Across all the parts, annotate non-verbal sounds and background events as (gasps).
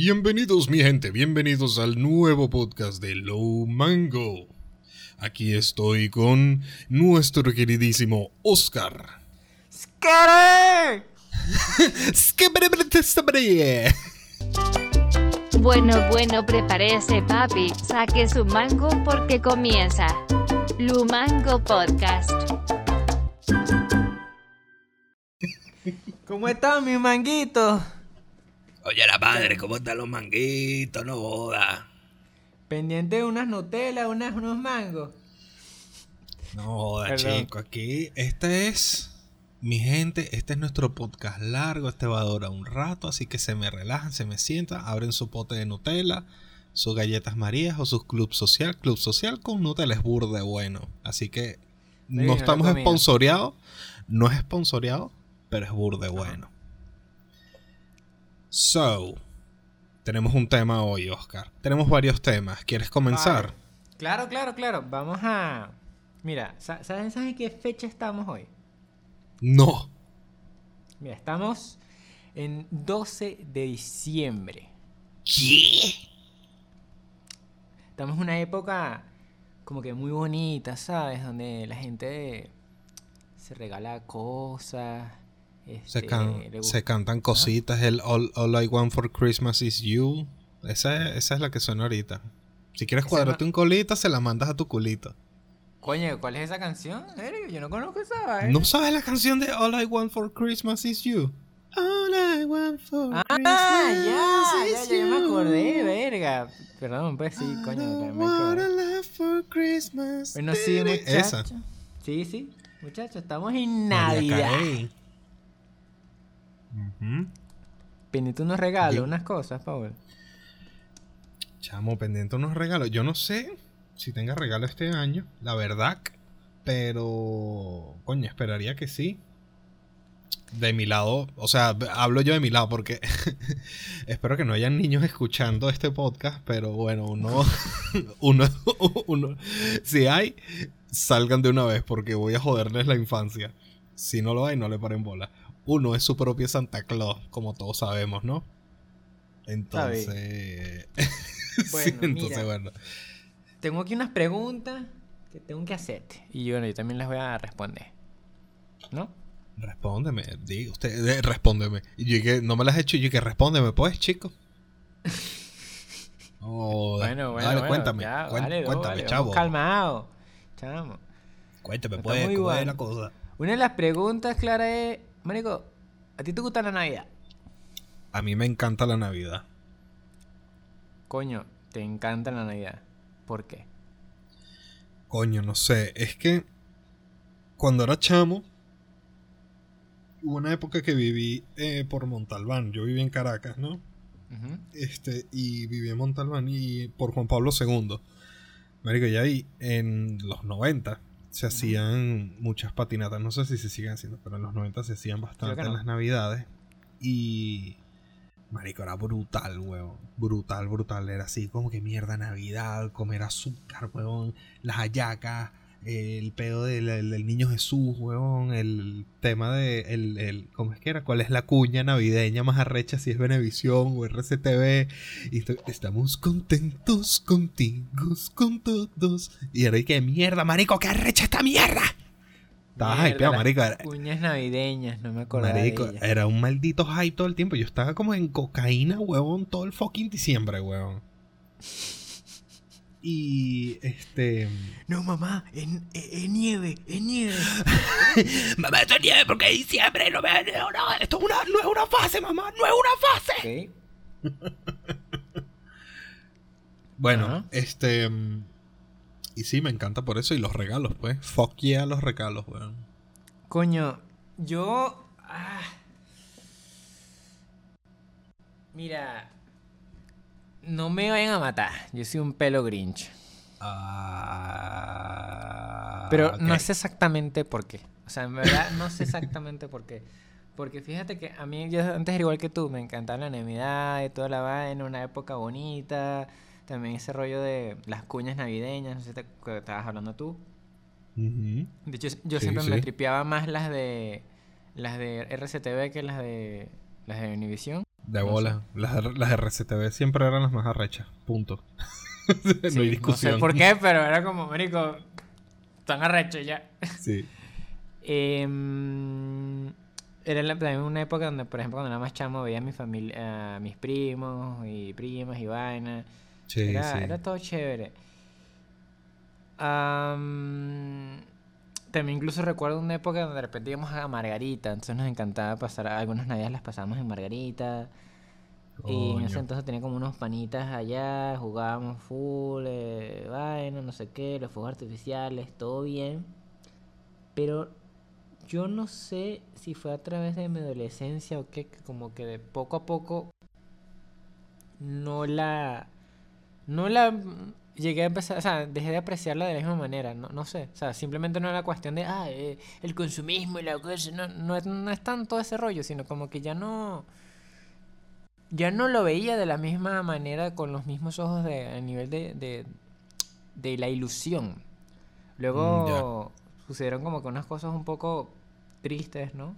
Bienvenidos mi gente, bienvenidos al nuevo podcast de Low Mango. Aquí estoy con nuestro queridísimo Oscar. Bueno, bueno, prepárese, papi. Saque su mango porque comienza. Lumango Podcast. ¿Cómo están mis manguitos? Oye, la madre, ¿cómo están los manguitos? No joda. Pendiente de unas Nutella, unas, unos mangos. No joda, Perdón. chico, aquí este es mi gente, este es nuestro podcast largo, este va a durar un rato, así que se me relajan, se me sientan, abren su pote de Nutella, sus galletas marías o sus club social, club social con Nutella es burde bueno, así que no estamos la comida. sponsoreados, no es sponsoreado, pero es burde bueno. So, tenemos un tema hoy, Oscar. Tenemos varios temas. ¿Quieres comenzar? Vale. Claro, claro, claro. Vamos a. Mira, sa- ¿saben, ¿saben qué fecha estamos hoy? No. Mira, estamos en 12 de diciembre. ¿Qué? Estamos en una época como que muy bonita, ¿sabes? Donde la gente se regala cosas. Se, este, can- se cantan cositas. El all, All I Want for Christmas is You. Esa, esa es la que suena ahorita. Si quieres cuadrarte un colita, se la mandas a tu culito. Coño, ¿cuál es esa canción? Yo no conozco esa. vaina. ¿No sabes la canción de All I Want for Christmas is You? All I Want for Ah, Christmas ya, ya, is ya, yo me acordé, verga. Perdón, pues sí, I coño. me want a for Christmas. Bueno, sí, Esa. muchachos. Sí, sí, muchachos, estamos en Navidad. Carey. Ujú. Pendiente unos regalos, Yo- unas cosas, Paul. Chamo, pendiente unos regalos. Yo no sé si tenga regalo este año, la verdad. Pero, coño, esperaría que sí. De mi lado, o sea, hablo yo de mi lado porque (laughs) espero que no hayan niños escuchando este podcast, pero bueno, uno, (laughs) uno, (laughs) uno, si hay, salgan de una vez porque voy a joderles la infancia. Si no lo hay, no le paren bola. Uno es su propio Santa Claus, como todos sabemos, ¿no? Entonces, (laughs) Bueno, entonces mira. bueno. Tengo aquí unas preguntas que tengo que hacerte. Y bueno, yo también las voy a responder. ¿No? Respóndeme, diga usted, eh, respóndeme. Y yo que no me las he hecho, y yo que respóndeme, pues, chico. (laughs) Bueno, bueno, Dale, bueno, cuéntame, ya, cuen- vale, no, cuéntame, vale, chavo. calmado. Chamo. Cuéntame, Está pues, ¿cómo es la cosa? Una de las preguntas, Clara, es... Marico, ¿a ti te gusta la Navidad? A mí me encanta la Navidad. Coño, te encanta la Navidad. ¿Por qué? Coño, no sé, es que cuando era chamo, hubo una época que viví eh, por Montalbán. Yo viví en Caracas, ¿no? Este, y viví en Montalbán y por Juan Pablo II. Marico, ya ahí en los 90 se hacían muchas patinatas. No sé si se siguen haciendo, pero en los 90 se hacían bastante en las navidades. Y. Marico, era brutal, weón. Brutal, brutal. Era así como que mierda Navidad, comer azúcar, weón. Las hallacas, el pedo del, del- niño Jesús, weón. El tema de. El, el- ¿Cómo es que era? ¿Cuál es la cuña navideña más arrecha? Si es Venevisión o RCTV. Y estamos contentos contigo, con todos. Y era y que mierda, marico, que arrecha esta mierda. Estaba hypeado, marico. Era, Cuñas navideñas, no me acordaba marico, de era un maldito hype todo el tiempo. Yo estaba como en cocaína, huevón, todo el fucking diciembre, huevón. Y este. No, mamá, es, es- es nieve, es nieve. (laughs) Mamá, esto es nieve porque es diciembre. No, me, no, no, esto es una, no es una fase, mamá. No es una fase. (laughs) Bueno, este. Y sí, me encanta por eso. Y los regalos, pues. Fuck yeah, los regalos, weón. Coño, yo. ah. Mira. No me vayan a matar. Yo soy un pelo grinch. Ah, Pero no sé exactamente por qué. O sea, en verdad no sé exactamente por qué. Porque fíjate que a mí, yo antes era igual que tú, me encantaba la Navidad y toda la vaina, una época bonita. También ese rollo de las cuñas navideñas, no sé si te, que estabas hablando tú. De hecho, yo Sí, siempre me tripeaba más las de las de RCTV que las de las de Univision. De No bola. Las, las RCTV siempre eran las más arrechas. Punto. (laughs) no Sí, hay discusión. No sé por qué, pero era como, marico, tan arrecho ya. Sí. Em, era la- también una época donde, por ejemplo, cuando era más chamo, veía a mi familia, a mis primos y primas y vainas. Sí, era, sí. era todo chévere. Am, también incluso recuerdo una época donde de repente íbamos a Margarita, entonces nos encantaba pasar, algunas navidades las pasábamos en Margarita. Y en ese entonces tenía como unos panitas allá, jugábamos full, eh, vaina, no sé qué, los fuegos artificiales, todo bien. Pero yo no sé si fue a través de mi adolescencia o qué, que como que de poco a poco no la no la llegué a empezar, o sea, dejé de apreciarla de la misma manera, no, no sé, o sea, simplemente no era cuestión de, ah, eh, el consumismo y la cosa, no, no, es- no es tanto ese rollo, sino como que ya no, ya no lo veía de la misma manera, con los mismos ojos de, a nivel de, de, de la ilusión. Luego sucedieron como que unas cosas un poco tristes, ¿no?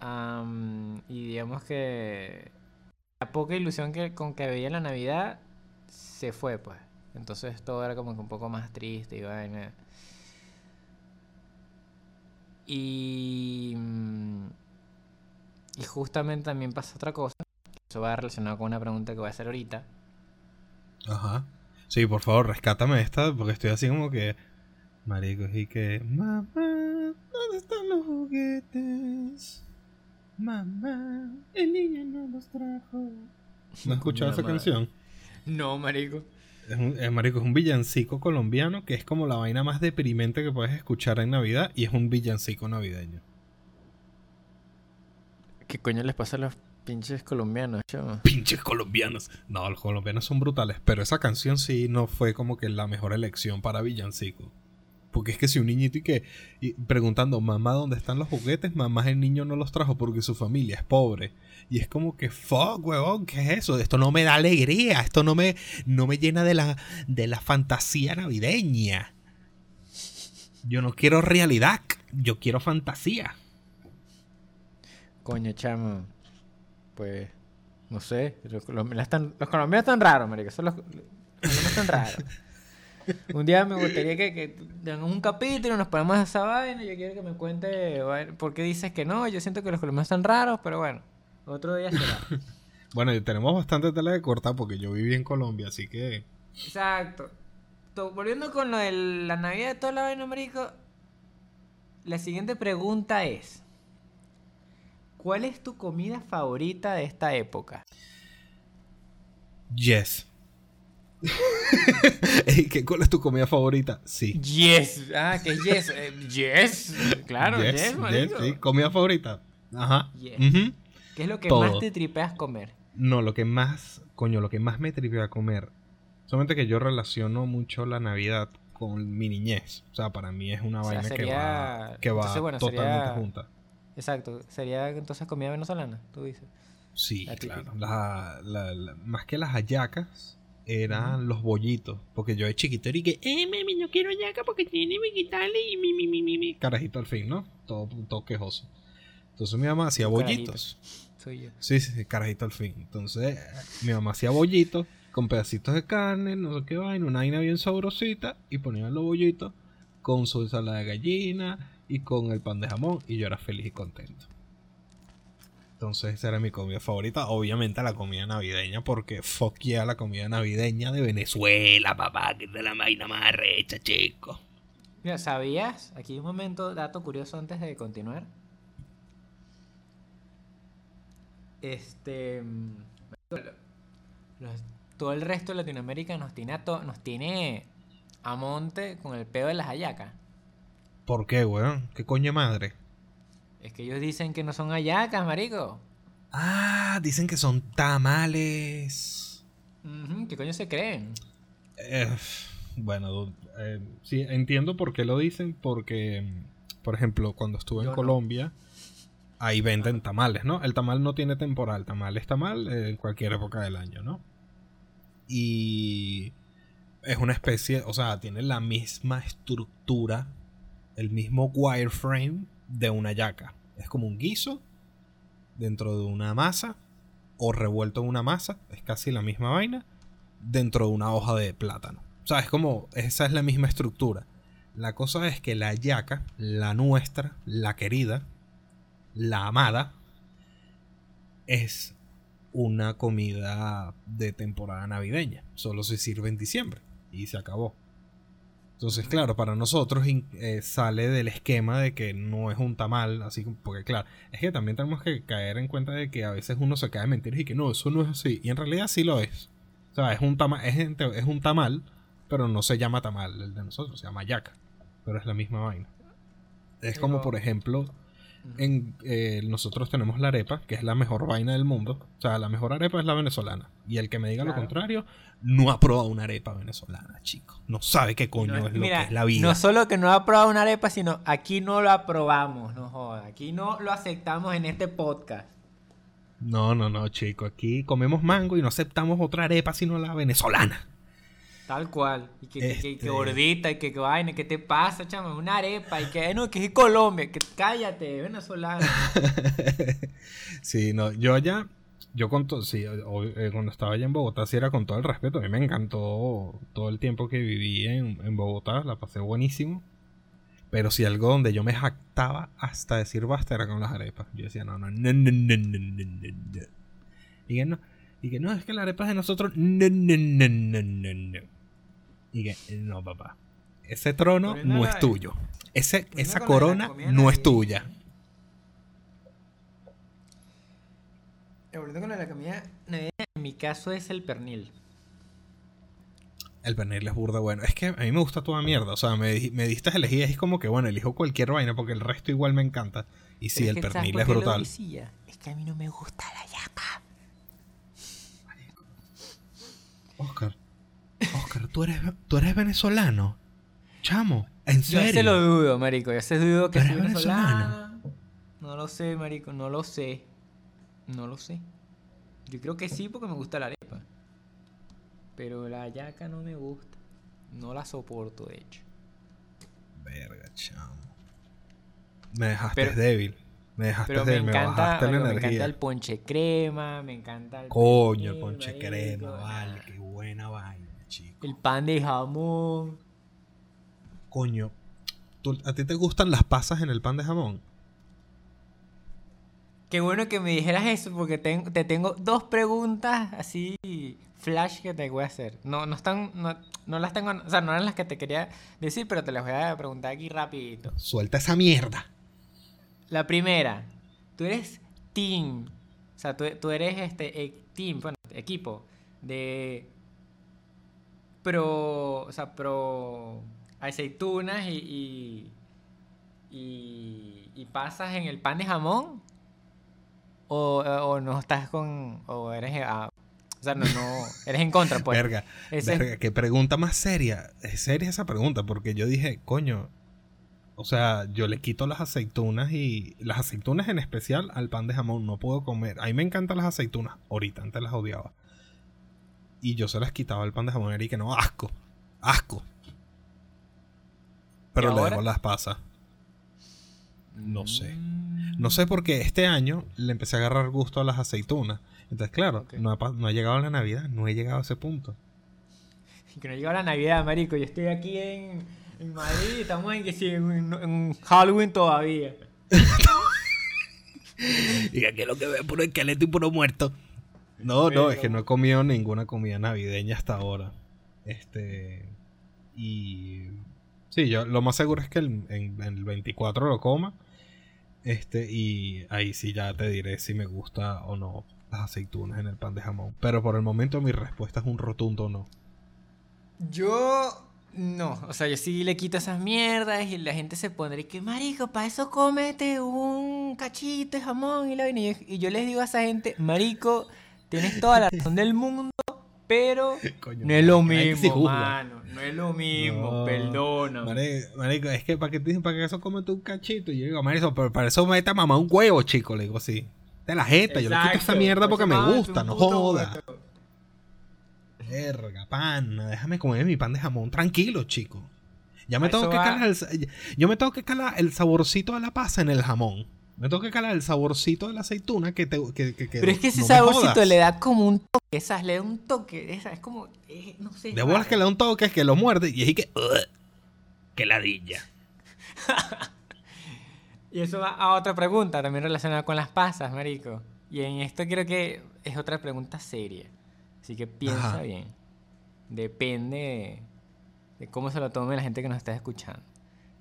Am, y digamos que la poca ilusión que, con que veía la Navidad se fue, pues. Entonces todo era como que un poco más triste y vaina. Y, mm, y justamente también pasa otra cosa. Eso va relacionado con una pregunta que voy a hacer ahorita. Ajá. Sí, por favor, rescátame esta, porque estoy así como que. Maricos, y que. Mamá, ¿dónde están los juguetes? Mamá, el niño no los trajo. ¿No (laughs) has escuchado esa canción? No, marico. Es un, es, marico, es un villancico colombiano que es como la vaina más deprimente que puedes escuchar en Navidad y es un villancico navideño. ¿Qué coño les pasa a los pinches colombianos? Pinches colombianos. No, los colombianos son brutales, pero esa canción sí no fue como que la mejor elección para villancico. Porque es que si un niñito y que y preguntando, mamá, ¿dónde están los juguetes? Mamá, el niño no los trajo porque su familia es pobre. Y es como que, fuck, huevón, ¿qué es eso? Esto no me da alegría, esto no me, no me llena de la, de la fantasía navideña. Yo no quiero realidad, yo quiero fantasía. Coño, chamo. Pues, no sé. Los colombianos están, los colombianos están raros, marico. Son los, los colombianos están raros. (laughs) Un día me gustaría que, que tengamos un capítulo, nos ponemos a esa vaina. Yo quiero que me cuente bueno, por qué dices que no. Yo siento que los colombianos están raros, pero bueno. Otro día será. (laughs) Bueno, y tenemos bastante tela de cortar porque yo viví en Colombia, así que... Exacto. To- volviendo con lo de la Navidad de toda la vaina, marico. La siguiente pregunta es: ¿Cuál es tu comida favorita de esta época? Yes. (laughs) ¿Qué, ¿Cuál es tu comida favorita? Sí. Yes. Ah, que es yes. Eh, yes. Claro, yes, marico. sí. ¿Comida favorita? Ajá. Yes. ¿Qué es lo que Todo. más te tripeas comer? No, lo que más, coño, lo que más me tripea a comer. Solamente que yo relaciono mucho la Navidad con mi niñez. O sea, para mí es una O sea, vaina que va, que va entonces, bueno, totalmente sería- junta. Exacto. ¿Sería entonces comida venezolana? Tú dices. Sí, La claro. La- la- la- más que las hallacas, eran los bollitos. Porque yo de chiquito era y que, eh, mami, no quiero hallaca porque tiene mi quitarle y mi, mi, mi, mi, mi. Carajito al fin, ¿no? Todo, todo quejoso. Entonces mi mamá hacía bollitos. Soy yo. Sí, sí, sí, carajito al fin. Entonces mi mamá hacía bollitos con pedacitos de carne, no sé qué vaina, una vaina bien sabrosita y ponían los bollitos con su ensalada de gallina y con el pan de jamón y yo era feliz y contento. Entonces esa era mi comida favorita. Obviamente la comida navideña porque fuck yeah la comida navideña de Venezuela, papá, que es de la vaina más arrecha, chico. Mira, ¿sabías? Aquí un momento, dato curioso antes de continuar. Este. mm, los- todo el resto de Latinoamérica nos tiene a, to- nos tiene a monte con el pedo de las hallacas. ¿Por qué, weón? ¿Qué coño madre? Es que ellos dicen que no son hallacas, marico. Ah, dicen que son tamales. ¿Qué coño se creen? Eh, bueno, eh, sí, entiendo por qué lo dicen, porque, por ejemplo, cuando estuve Yo en no. Colombia, ahí venden tamales, ¿no? El tamal no tiene temporal, tamal es tamal en cualquier época del año, ¿no? Y es una especie, o sea, tiene la misma estructura, el mismo wireframe de una yaca. Es como un guiso dentro de una masa o revuelto en una masa, es casi la misma vaina, dentro de una hoja de plátano. O sea, es como, esa es la misma estructura. La cosa es que la yaca, la nuestra, la querida, la amada, es una comida de temporada navideña. Solo se sirve en diciembre y se acabó. Entonces, claro, para nosotros eh, sale del esquema de que no es un tamal, así porque claro, es que también tenemos que caer en cuenta de que a veces uno se cae en mentiras y que no, eso no es así. Y en realidad sí lo es. O sea, es un tamal, es, es un tamal, pero no se llama tamal el de nosotros, se llama yaca. Pero es la misma vaina. Es como, por ejemplo, en, eh, nosotros tenemos la arepa, que es la mejor vaina del mundo. O sea, la mejor arepa es la venezolana. Y el que me diga lo contrario, no ha probado una arepa venezolana, chico. No sabe qué coño es lo que es la vida. No solo que no ha probado una arepa, sino aquí no lo aprobamos, no joda. Aquí no lo aceptamos en este podcast. No, no, no, chico. Aquí comemos mango y no aceptamos otra arepa sino la venezolana. Tal cual. Y que, este gordita, y que, que vaina, ¿qué te pasa, chamo? Una arepa, y que no, que es Colombia, que cállate, venezolano. sí, no, yo allá, yo con todo, sí, eh, cuando estaba allá en Bogotá, sí era con todo el respeto. A mí me encantó todo el tiempo que viví en, en Bogotá, la pasé buenísimo. Pero si algo donde yo me jactaba hasta decir basta era con las arepas. Yo decía, no, no, no, no, no, no, no, no. Y que no, y que no, es que la arepa es de nosotros. No, no, no, no, no, no. Y que, no, papá. Ese trono no es tuyo. Ese, esa corona no es tuya. Volviendo con la comida en mi caso es el pernil. El pernil es burda bueno. Es que a mí me gusta toda mierda. O sea, me, me diste elegir. Es como que, bueno, elijo cualquier vaina porque el resto igual me encanta. Y sí, el pernil es brutal. Es que a mí no me gusta la yaca. Oscar. Oscar, ¿tú eres, tú eres venezolano. Chamo, en serio. Yo se lo dudo, marico. Yo se dudo que soy venezolano. No lo sé, marico. No lo sé. No lo sé. Yo creo que sí porque me gusta la arepa. Pero la yaca no me gusta. No la soporto, de hecho. Verga, chamo. Me dejaste débil. Me dejaste pero débil. Me, encanta, me, me encanta el ponche crema. Me encanta el. Coño, el ponche crema, vale. Qué buena vaina. El pan de jamón. Coño, ¿a ti te gustan las pasas en el pan de jamón? Qué bueno que me dijeras eso porque te, tengo dos preguntas así flash que te voy a hacer. No, no están, no, las tengo, o sea, no eran las que te quería decir, pero te las voy a preguntar aquí rapidito. Suelta esa mierda. La primera, tú eres team, o sea, tú, eres este e, team, bueno, equipo de pro, o sea, pro aceitunas y, y, y, pasas en el pan de jamón o, o no estás con, o eres, ah, o sea, no, no, eres en contra, pues. Verga, verga, qué pregunta más seria. Es seria esa pregunta, porque yo dije, coño, o sea, yo le quito las aceitunas y las aceitunas en especial al pan de jamón no puedo comer. A mí me encantan las aceitunas, ahorita antes las odiaba. Y yo se las quitaba el pan de jamón y que no, asco. Asco. Pero le dejo las pasas. No sé. Mm. No sé porque este año le empecé a agarrar gusto a las aceitunas. Entonces, claro, no, ha, llegado la Navidad, no he llegado a ese punto. Que no ha llegado la Navidad, marico. Yo estoy aquí en, en Madrid, estamos en, que sí, en, Halloween todavía. (laughs) y aquí lo que veo es puro esqueleto y puro muerto. No, no, es que no he comido ninguna comida navideña hasta ahora. Este. Y. Sí, yo lo más seguro es que el, en, el 24 lo coma. Este, y ahí sí ya te diré si me gusta o no las aceitunas en el pan de jamón. Pero por el momento mi respuesta es un rotundo no. Yo no, o sea, yo sí le quito esas mierdas y la gente se pondría que, marico, para eso cómete un cachito de jamón y la Y yo les digo a esa gente, marico, Tienes toda la razón del mundo, pero (laughs) no es lo mismo, mano. No es lo mismo, perdona. Marico, es que para que, para que eso come un cachito. Y yo digo, marico, pero para eso me está mamá un huevo, chico. Le digo así. De la jeta, yo le quito esa mierda porque me gusta, no joda. Verga, pana, déjame comer mi pan de jamón tranquilo, chico. Ya me tengo que calar el, yo me tengo que calar el saborcito de la pasa en el jamón. Me tengo que calar el saborcito de la aceituna que te. Que, que- que Pero es que ese no saborcito le da como un toque, ¿sabes? Le da un toque, esa, es como, eh, no sé. De bolas que le da un toque, es que lo muerde y es que. Ugh, ¡Qué ladilla! (laughs) Y eso va a otra pregunta, también relacionada con las pasas, marico. Y en esto creo que es otra pregunta seria. Así que piensa Ajá. bien. Depende de, de cómo se lo tome la gente que nos está escuchando.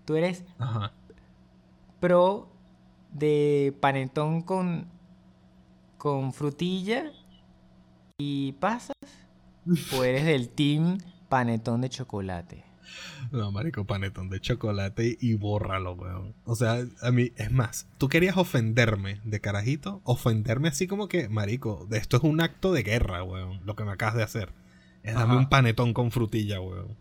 ¿Tú eres Ajá. pro de panetón con, con frutilla y pasas? (laughs) ¿O eres del team panetón de chocolate? No, marico, panetón de chocolate y bórralo, weón. O sea, a mí, es más, tú querías ofenderme de carajito, ofenderme así como que, marico, esto es un acto de guerra, weón, lo que me acabas de hacer. Es darme un panetón con frutilla, weón.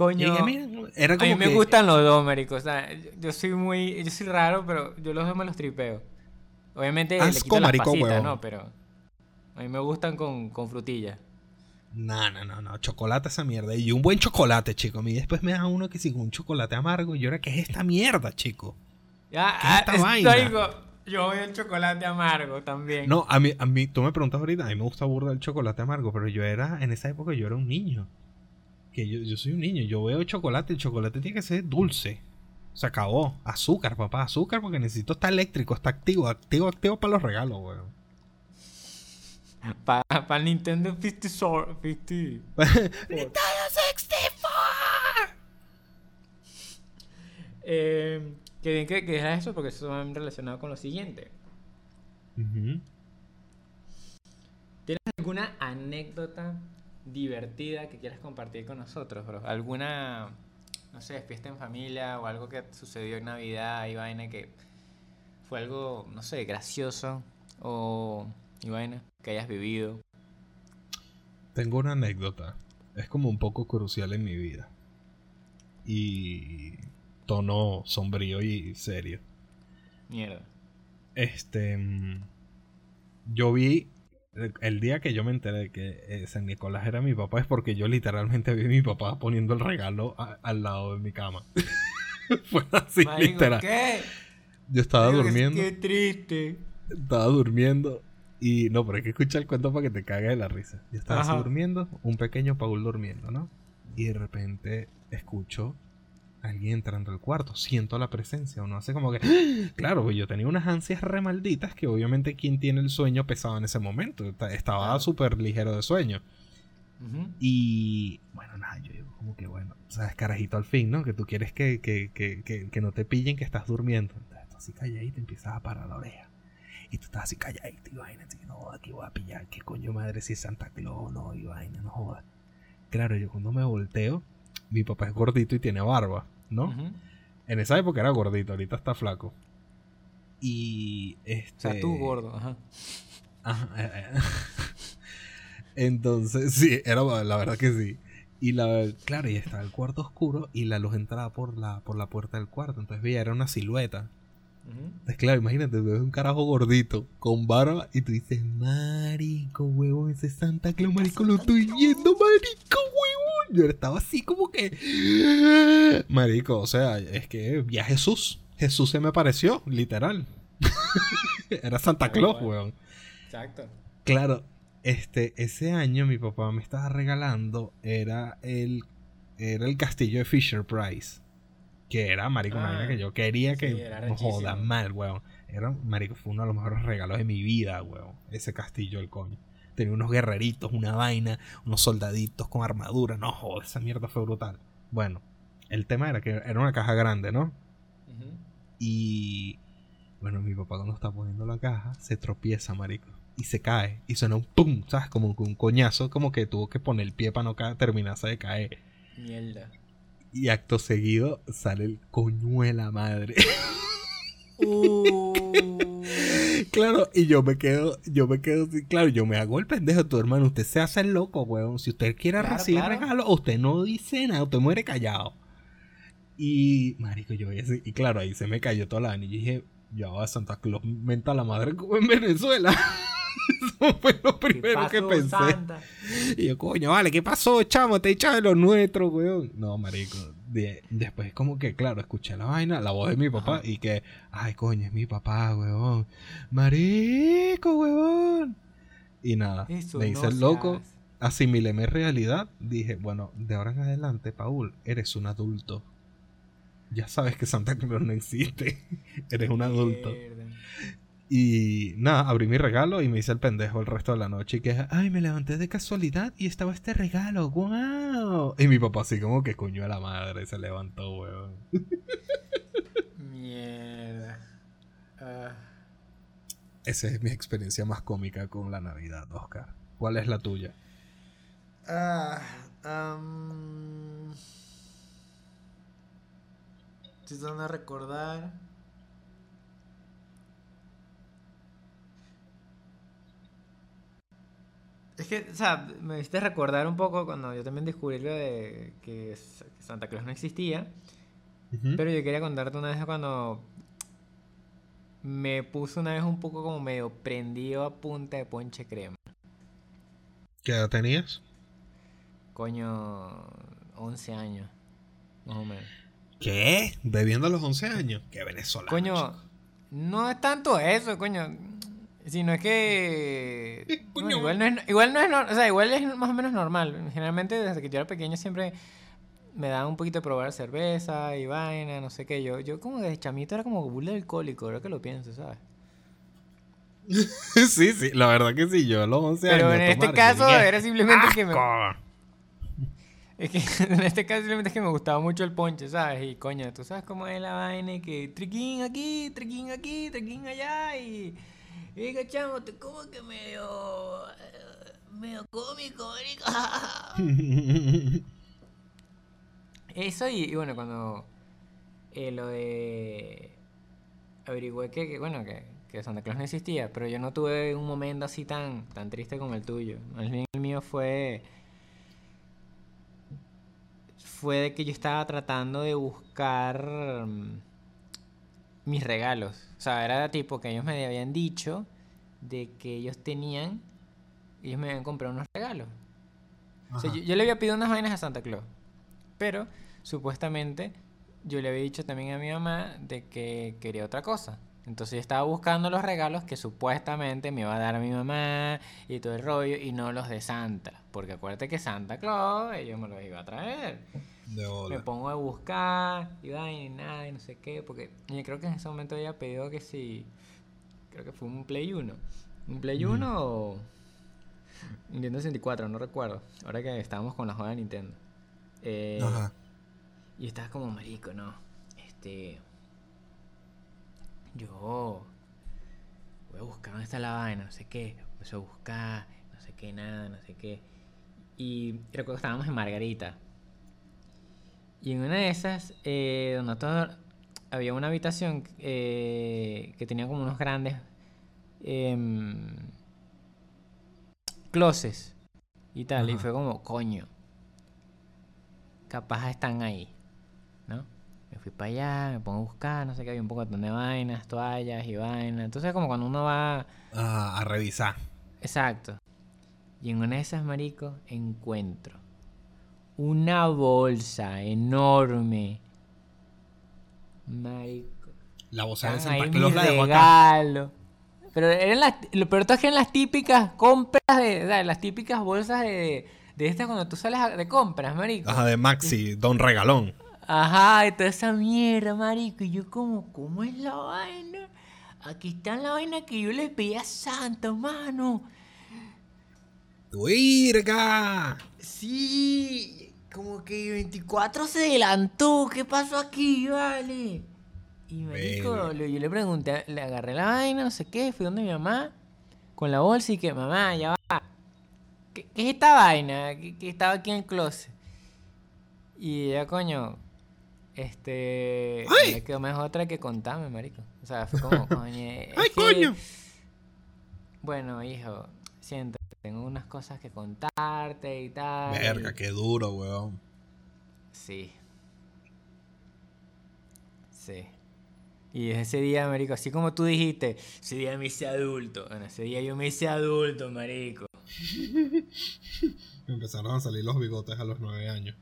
Coño, a mí era a me gustan los dos, marico. O sea, yo, soy muy... Yo soy raro, pero yo los dos me los tripeo. Obviamente le Asco, quito las marico, pasitas. ¿no? Pero a mí me gustan con, con frutilla. No, no, no, no, chocolate esa mierda. Y un buen chocolate, chico. A mí después me da uno que con un chocolate amargo. Y yo era, ¿qué es esta mierda, chico? (laughs) Ya, ¿Qué es ah, esta es- vaina? digo, yo voy el chocolate amargo también. No, a mí, a mí, tú me preguntas ahorita, a mí me gusta burda el chocolate amargo, pero yo era, en esa época yo era un niño. Que yo, yo soy un niño, yo veo chocolate, el chocolate tiene que ser dulce. Se acabó. Azúcar, papá, azúcar porque necesito estar eléctrico, está activo, activo, activo para los regalos, weón. Para el Nintendo 50... sor- 50 Eh, qué bien que, que eso porque eso va relacionado con lo siguiente. ¿Tienes alguna anécdota divertida que quieras compartir con nosotros, bro? ¿Alguna, no sé, fiesta en familia o algo que sucedió en Navidad y vaina que fue algo, no sé, gracioso o y vaina que hayas vivido? Tengo una anécdota. Es como un poco crucial en mi vida. Y tono sombrío y serio. Mierda. Este. mm, Yo vi. El- día que yo me enteré de que eh, San Nicolás era mi papá es porque yo literalmente vi a mi papá poniendo el regalo a- al lado de mi cama. (laughs) Fue así, Marico, literal. ¿qué? Yo estaba Marico, durmiendo. Qué triste. Estaba durmiendo. Y no, pero hay que escuchar el cuento para que te cague de la risa. Yo estaba así durmiendo, un pequeño Paul durmiendo, ¿no? Y de repente escucho alguien entrando al cuarto. Siento la presencia. Uno hace como que. (gasps) Claro, pues yo tenía unas ansias re malditas que obviamente quien tiene el sueño pesaba en ese momento. Esta- Estaba Claro. súper ligero de sueño. Y bueno, nada, yo digo como que bueno, sabes, carajito al fin, ¿no? Que tú quieres que, que, que, que, que no te pillen que estás durmiendo. Entonces tú así calladito y empiezas a parar la oreja. Y tú estás así calladito y vaina, así, no, aquí voy a pillar, qué coño madre si es Santa Claus, no, y vaina, no jodas. Claro, yo cuando me volteo, mi papá es gordito y tiene barba, ¿no? En esa época era gordito, ahorita está flaco. Y O este. sea, tú gordo, ajá. Ajá, eh, eh. (laughs) Entonces, sí, era la verdad que sí. Y la, claro, y estaba el cuarto oscuro y la luz entraba por la, por la puerta del cuarto. Entonces veía, era una silueta. Entonces, claro, imagínate, ves un carajo gordito con barba y tú dices, marico, huevón, ese es Santa Claus, marico, lo estoy viendo, marico. Yo estaba así como que, marico, o sea, es que vi a Jesús. Jesús se me apareció, literal. (laughs) Era Santa Claus, cual. huevón. Exacto. Claro, este, ese año mi papá me estaba regalando, era el, era el castillo de Fisher Price. Que era, marico, una Ah, vaina que yo quería que sí, era no joda rechísimo. mal, weón. Era, marico, fue uno de los mejores regalos de mi vida, weón. Ese castillo, el coño. Tenía unos guerreritos, una vaina, unos soldaditos con armadura. No joda, esa mierda fue brutal. Bueno, el tema era que era una caja grande, ¿no? Y bueno, mi papá cuando está poniendo la caja se tropieza, marico. Y se cae. Y suena un pum, ¿sabes? Como un coñazo, como que tuvo que poner el pie para no ca- terminarse de caer. Mierda. Y acto seguido sale el coñuela madre. (laughs) Uh. (laughs) claro, y yo me quedo, yo me quedo así, claro, yo me hago el pendejo, tu hermano, usted se hace el loco, weón. Si usted quiere Claro, recibir claro. regalo, usted no dice nada, usted muere callado. Y, marico, yo así, y claro, ahí se me cayó toda la vaina. Y yo dije, ya va Santa Claus, menta la madre como en Venezuela. (laughs) Eso fue lo ¿Qué primero que pensé. Santa? Y yo, coño, vale, ¿qué pasó, chamo? Te echas de lo nuestro, weón. No, marico. De- después como que, claro, escuché la vaina, la voz de mi papá Ajá. y que, ay, coño, es mi papá, huevón. Marico, huevón. Y nada, Eso me no hice el loco, hace. asimilé mi realidad, dije, bueno, de ahora en adelante, Paul, eres un adulto. Ya sabes que Santa Claus no existe. (laughs) eres un adulto. Mierda. Y nada, abrí mi regalo y me hice el pendejo el resto de la noche. Y que, ay, me levanté de casualidad y estaba este regalo, wow. Y mi papá así como que coño a la madre se levantó, weón. Mierda. Ah, Esa es mi experiencia más cómica con la Navidad, Oscar. ¿Cuál es la tuya? Ah, am, Estoy tratando de recordar. Es que, o sea, me hiciste recordar un poco cuando yo también descubrí lo de que Santa Claus no existía. Pero yo quería contarte una vez cuando me puse una vez un poco como medio prendido a punta de ponche crema. ¿Qué edad tenías? Coño, 11 años, más o menos. ¿Qué? ¿Bebiendo a los 11 años? Qué venezolano. Coño, chico. no es tanto eso, coño. Sino es que. Bueno, igual no es, igual no es, o sea, igual es más o menos normal. Generalmente desde que yo era pequeño siempre me daban un poquito de probar cerveza y vaina, no sé qué. Yo, yo como de chamito era como bully alcohólico, ahora que lo pienso, ¿sabes? (laughs) sí, sí, la verdad que sí, yo a los 11 Pero años. en este caso era simplemente que me. ¡Asco! (laughs) Es que (laughs) en este caso simplemente es que me gustaba mucho el ponche, ¿sabes? Y coño, tú sabes cómo es la vaina y que triquín aquí, triquín aquí, triquín allá y... Y que chamo, te como que medio... eh, medio cómico, marico. (laughs) Eso y, y bueno, cuando eh, lo de... Averigüé que, que, bueno, que, que Santa Claus no existía, pero yo no tuve un momento así tan, tan triste como el tuyo. Más bien el mío fue fue de que yo estaba tratando de buscar mm, mis regalos. O sea, era tipo que ellos me habían dicho de que ellos tenían, ellos me habían comprado unos regalos. O sea, Ajá. yo, yo le había pedido unas vainas a Santa Claus. Pero supuestamente yo le había dicho también a mi mamá de que quería otra cosa. Entonces yo estaba buscando los regalos que supuestamente me iba a dar a mi mamá y todo el rollo y no los de Santa. Porque acuérdate que Santa Claus ellos me los iba a traer. De Me pongo a buscar y vaina y nada y no sé qué. Porque yo creo que en ese momento había pedido que si... Creo que fue un Play 1. ¿Un Play Ujú. 1 o...? Nintendo 64, no recuerdo. Ahora que estábamos con la joda de Nintendo. Eh, Ajá. y estás como marico, ¿no? Este. Yo. Voy a buscar dónde está la vaina, no sé qué. Empecé a buscar, no sé qué, nada, no sé qué. Y recuerdo que estábamos en Margarita. Y en una de esas, eh, donde todo, había una habitación eh, que tenía como unos grandes em, closets y tal. Y fue como, coño, capaz están ahí. Me fui para allá, me pongo a buscar, no sé qué, había un poco de vainas, toallas y vainas. Entonces, como cuando uno va. Ah, a revisar. Exacto. Y en una de esas, marico, encuentro una bolsa enorme. Marico. La bolsa de Santa Claus la dejó acá. regalos. Pero eran las, lo peor es que eran las típicas compras de, o sea, las típicas bolsas de, de estas cuando tú sales de compras, marico. Ajá, de Maxi, Don Regalón. Ajá, y toda esa mierda, marico. Y yo como, ¿cómo es la vaina? Aquí está la vaina que yo le pedí a Santa, mano. ¡Virga! Sí, como que 24 se adelantó. ¿Qué pasó aquí, vale? Y marico, yo le pregunté, le agarré la vaina, no sé qué, fui donde mi mamá con la bolsa y que, mamá, ya va. ¿Qué, qué es esta vaina? Que, que estaba aquí en el closet. Y ella, coño, este. ¡Ay! Le quedó mejor otra que contarme, marico. O sea, fue como, (laughs) coño. es ¡Ay, que- coño! Bueno, hijo, siéntate, tengo unas cosas que contarte y tal. Verga, qué duro, weón. Sí. Sí. Y ese día, marico, así como tú dijiste, ese día me hice adulto. Bueno, ese día yo me hice adulto, marico. (laughs) Me empezaron a salir los bigotes a los nueve años.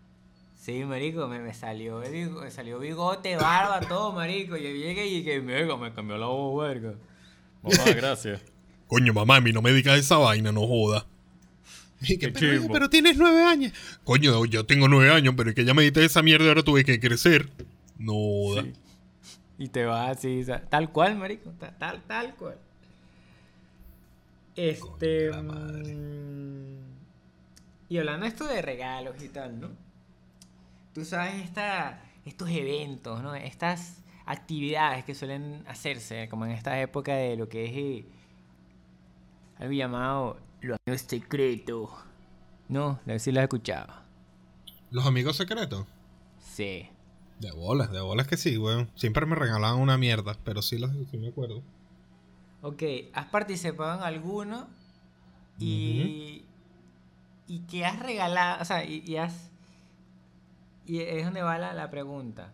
Sí, marico, me, me salió, me salió bigote, barba, todo, marico. Yo llegué y que verga, me cambió la voz, verga. Mamá, (laughs) gracias. Coño, mamá, a mí no me digas esa vaina, no joda. Y que, Qué pero, oye, pero tienes nueve años. Coño, yo tengo nueve años, pero es que ya me diste esa mierda y ahora tuve que crecer. No joda. Sí. Y te vas así, tal cual, marico, ta- tal, tal cual. Este. Coño, la madre. mm, y hablando esto de regalos y tal, ¿no? Tú sabes esta, estos eventos, ¿no? Estas actividades que suelen hacerse, como en esta época de lo que es eh, algo llamado los años secretos. No, si lo has escuchado. ¿Los amigos secretos? Sí. De bolas, de bolas que sí, weón. Siempre me regalaban una mierda, pero sí, los, sí me acuerdo. Ok, ¿has participado en alguno? Y, y que has regalado, o sea, y, y has... Y es donde va la, la pregunta.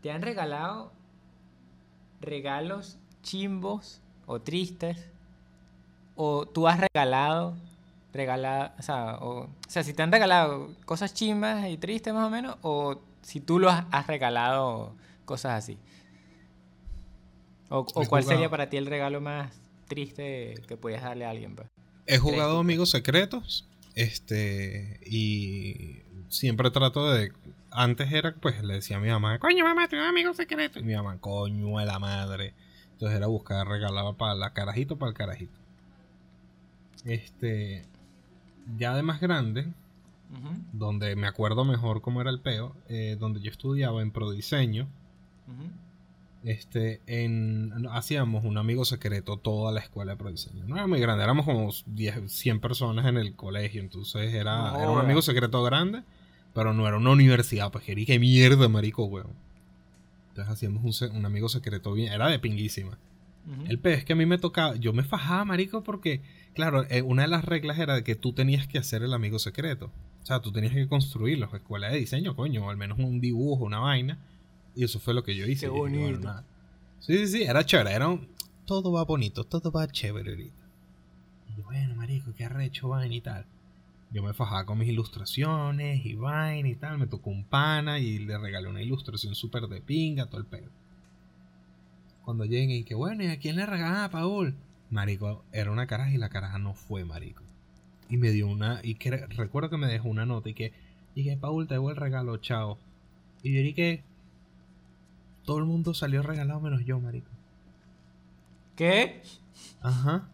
¿Te han regalado regalos chimbos o tristes? ¿O tú has regalado, regalado, o sea, o, o sea, si te han regalado cosas chimbas y tristes más o menos, o si tú los has, regalado cosas así? ¿O, o cuál sería para ti el regalo más triste que podías darle a alguien? pues? He jugado amigos secretos. Este. Y siempre trato de. Antes era, pues le decía a mi mamá, coño mamá, tengo un amigo secreto. Y mi mamá, coño de la madre. Entonces era buscar regalar para la carajito, para el carajito. Este. Ya de más grande, donde me acuerdo mejor cómo era el peo, eh, donde yo estudiaba en Prodiseño. ujú. Este, en, hacíamos un amigo secreto toda la escuela de prodiseño. No era muy grande, éramos como 10, 100 personas en el colegio, entonces era, No era un amigo secreto grande, pero no era una universidad, pues quería que mierda, marico, weón. Entonces hacíamos un, un amigo secreto bien, era de pinguísima. El pez es que a mí me tocaba, yo me fajaba, marico, porque, claro, eh, una de las reglas era de que tú tenías que hacer el amigo secreto. O sea, tú tenías que construirlo, escuela de diseño, coño, o al menos un dibujo, una vaina. Y eso fue lo que yo hice. Qué Y dije, bueno, bonito. Sí, sí, sí, era chévere, era un- Todo va bonito, todo va chévere ahorita. Y bueno, marico, qué arrecho vaina y tal. Yo me fajaba con mis ilustraciones y vaina y tal. Me tocó un pana y le regalé una ilustración súper de pinga, todo el pedo. Cuando llegué y que bueno, ¿y a quién le regalaba a Paul? Marico, era una caraja y la caraja no fue, marico. Y me dio una, y que recuerdo que me dejó una nota y que, y que Paul te debo el regalo, chao. Y yo dije todo el mundo salió regalado menos yo, marico. ¿Qué? Ajá.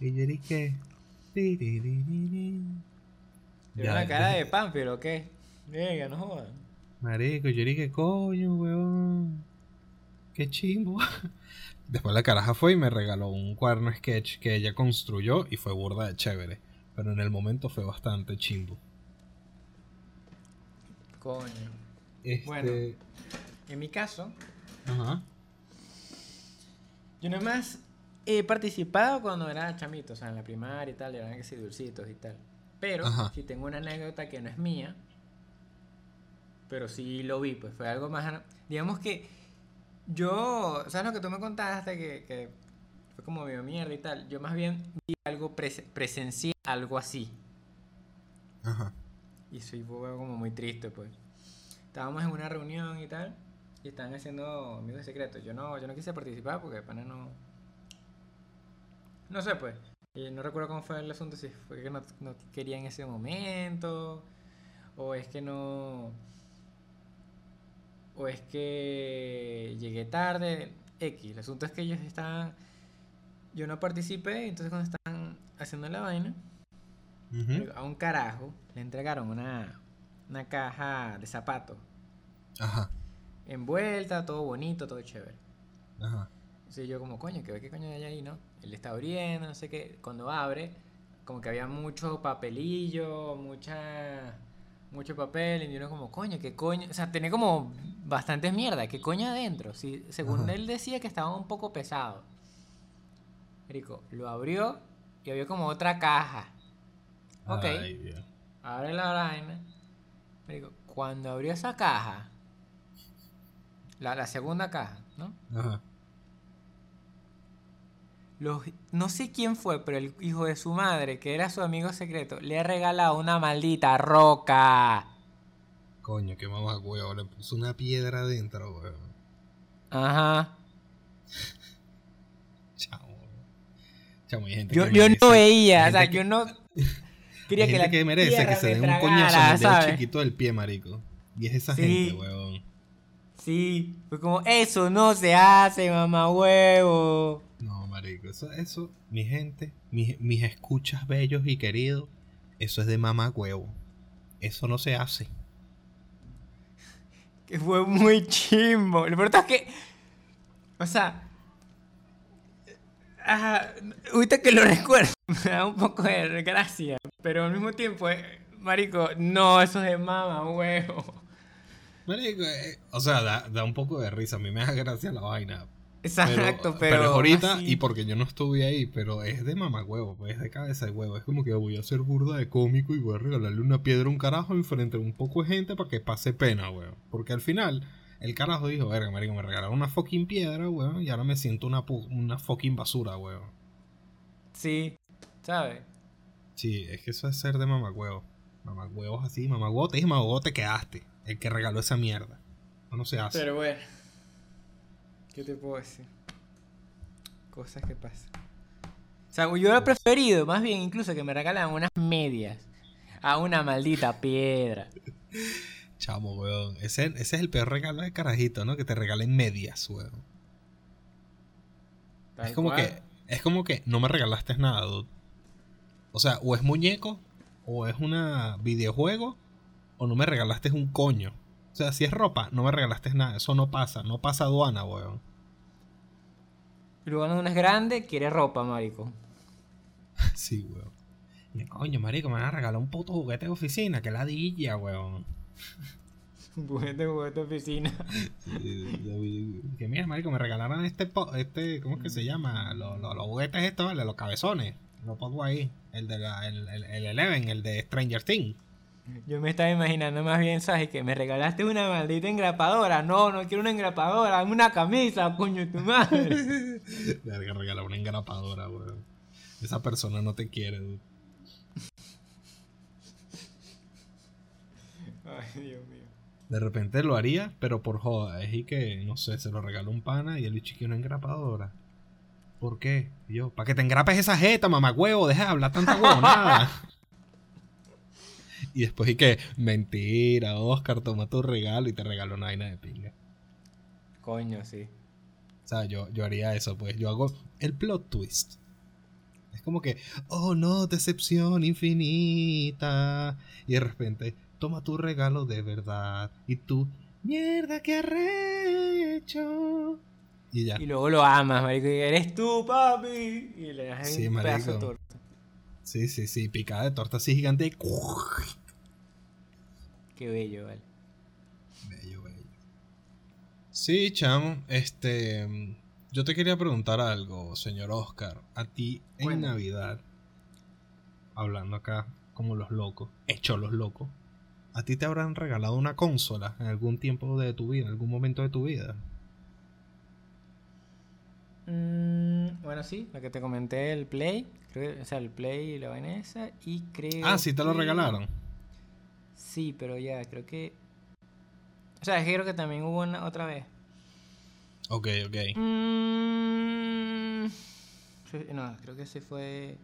Y yo dije, ti. ¿Tiene una cara de Pamper o qué? Venga, no jodas. Marico, yo dije, coño, weón. Qué chimbo. (laughs) Después la caraja fue y me regaló un cuaderno sketch que ella construyó y fue burda de chévere. Pero en el momento fue bastante chimbo. Coño. Este. Bueno. En mi caso, Ajá. yo nomás he participado cuando era chamito, o sea, en la primaria y tal, y eran que sí, dulcitos y tal. Pero Ajá. si tengo una anécdota que no es mía, pero sí lo vi, pues fue algo más... Digamos que yo, ¿sabes lo que tú me contaste? Que, que fue como medio mierda y tal. Yo más bien vi algo, prese- presencié algo así. Ajá. Y fue como muy triste, pues. Estábamos en una reunión y tal, y estaban haciendo amigos secretos. Yo no, yo no quise participar porque de pana no. No sé, pues. Y no recuerdo cómo fue el asunto, si fue que no, no quería en ese momento, o es que no. O es que llegué tarde. X. El asunto es que ellos estaban. Yo no participé, entonces cuando estaban haciendo la vaina. A un carajo le entregaron una, una caja de zapatos Ajá. envuelta, todo bonito, todo chévere. Ajá. Entonces yo como, coño, ¿qué, qué coño hay ahí, no? Él está abriendo, no sé qué. Cuando abre, como que había mucho papelillo, mucha mucho papel, y uno como, coño, ¿qué coño? O sea, tenía como bastantes mierda, ¿qué coño adentro? Sí, según Ajá. él decía que estaba un poco pesado. Rico, lo abrió y había como otra caja. Ok. Ay. Abre la vaina. Marico, cuando abrió esa caja, la, la segunda caja, ¿no? Ajá. Los, no sé quién fue, pero el hijo de su madre, que era su amigo secreto, le ha regalado una maldita roca. Coño, qué mamá huevo, le puso una piedra adentro, weón. Ajá. (laughs) Chamo. Chamo, hay gente Yo, que yo merece- no veía, o sea, yo no (laughs) hay quería que la que merece que se den un coñazo en el dedo ¿sabes? chiquito del pie, marico. Y es esa Sí. gente, weón. Sí, fue como, eso no se hace, mamá huevo. Marico, eso, eso, mi gente, mis, mis escuchas bellos y queridos, eso es de mamá huevo. Eso no se hace. Que fue muy chimbo. Lo peor es que. O sea. ah, ahorita que lo (laughs) recuerdo, me da un poco de gracia. Pero al mismo tiempo, eh, Marico, no, eso es de mama, huevo. Marico, eh, o sea, da, da un poco de risa. A mí me da gracia la vaina. Exacto, pero. es ahorita así- y porque yo no estuve ahí, pero es de mamagüevo, pues es de cabeza de huevo. Es como que voy a ser burda de cómico y voy a regalarle una piedra a un carajo enfrente de un poco de gente para que pase pena, weón. Porque al final, el carajo dijo, verga, marico, me regalaron una fucking piedra, weón, y ahora me siento una, una fucking basura, weón. Sí, ¿sabes? Sí, es que eso es ser de mamagüevo. Mamagüevos así, mamagüevo te dije, mamagüevo te quedaste. El que regaló esa mierda. No, no se hace. Pero bueno. ¿Qué te puedo decir? Cosas que pasan. O sea, yo hubiera preferido, más bien incluso, que me regalaran unas medias. A una maldita piedra. (laughs) Chamo, weón. Ese, ese es el peor regalo de carajito, ¿no? Que te regalen medias, weón. Tal Es como cual. que, es como que no me regalaste nada, dude. O sea, o es muñeco, o es una videojuego, o no me regalaste un coño. O sea, si es ropa, no me regalaste nada. Eso no pasa, no pasa aduana, weón. Luego uno es grande, quiere ropa, marico. (laughs) Sí, weón. Coño, marico, me van a regalar un puto juguete de oficina, que ladilla, weón. (laughs) Juguete, juguete oficina. (laughs) Y- y- que mira, marico, me regalaron este, po- este ¿cómo es que se llama? Los, los, los juguetes estos, ¿vale? los cabezones. Lo pongo ahí. El de la, el, el, el Eleven, el de Stranger Things. (laughs) Yo me estaba imaginando más bien, ¿sabes? Que me regalaste una maldita engrapadora. No, no quiero una engrapadora, una camisa, coño de tu madre. (laughs) Verga, regala una engrapadora, weón. Esa persona no te quiere, dude. (laughs) Ay, Dios mío. De repente lo haría, pero por joda. Es y que, no sé, se lo regaló un pana y el bicho quiere una engrapadora. ¿Por qué? Y yo, para que te engrapes esa jeta, mamá huevo, deja de hablar tanta huevonada. Y después y que, mentira, Oscar, toma tu regalo y te regaló una vaina de pinga. Coño, sí. O sea, yo, yo haría eso, pues. Yo hago el plot twist. Es como que, oh no, decepción infinita. Y de repente, toma tu regalo de verdad. Y tú, mierda, qué arrecho. Y ya. Y luego lo amas, marico. Y eres tú, papi. Y le das Sí, un pedazo de torta. Sí, sí, sí, picada de torta así gigante. Qué bello, vale. Bello, bello. Sí, chamo, este. Yo te quería preguntar algo, señor Oscar. A ti en. Navidad, hablando acá como los locos, hechos los locos, ¿a ti te habrán regalado una consola en algún tiempo de tu vida, en algún momento de tu vida? Mm, bueno, sí, lo que te comenté, el Play. Creo o sea, el Play y la vaina esa. Y creo. Ah, sí, te lo que- regalaron. Sí, pero ya, creo que. O sea, es que creo que también hubo una otra vez. Ok, ok. Mm, no, creo que ese fue.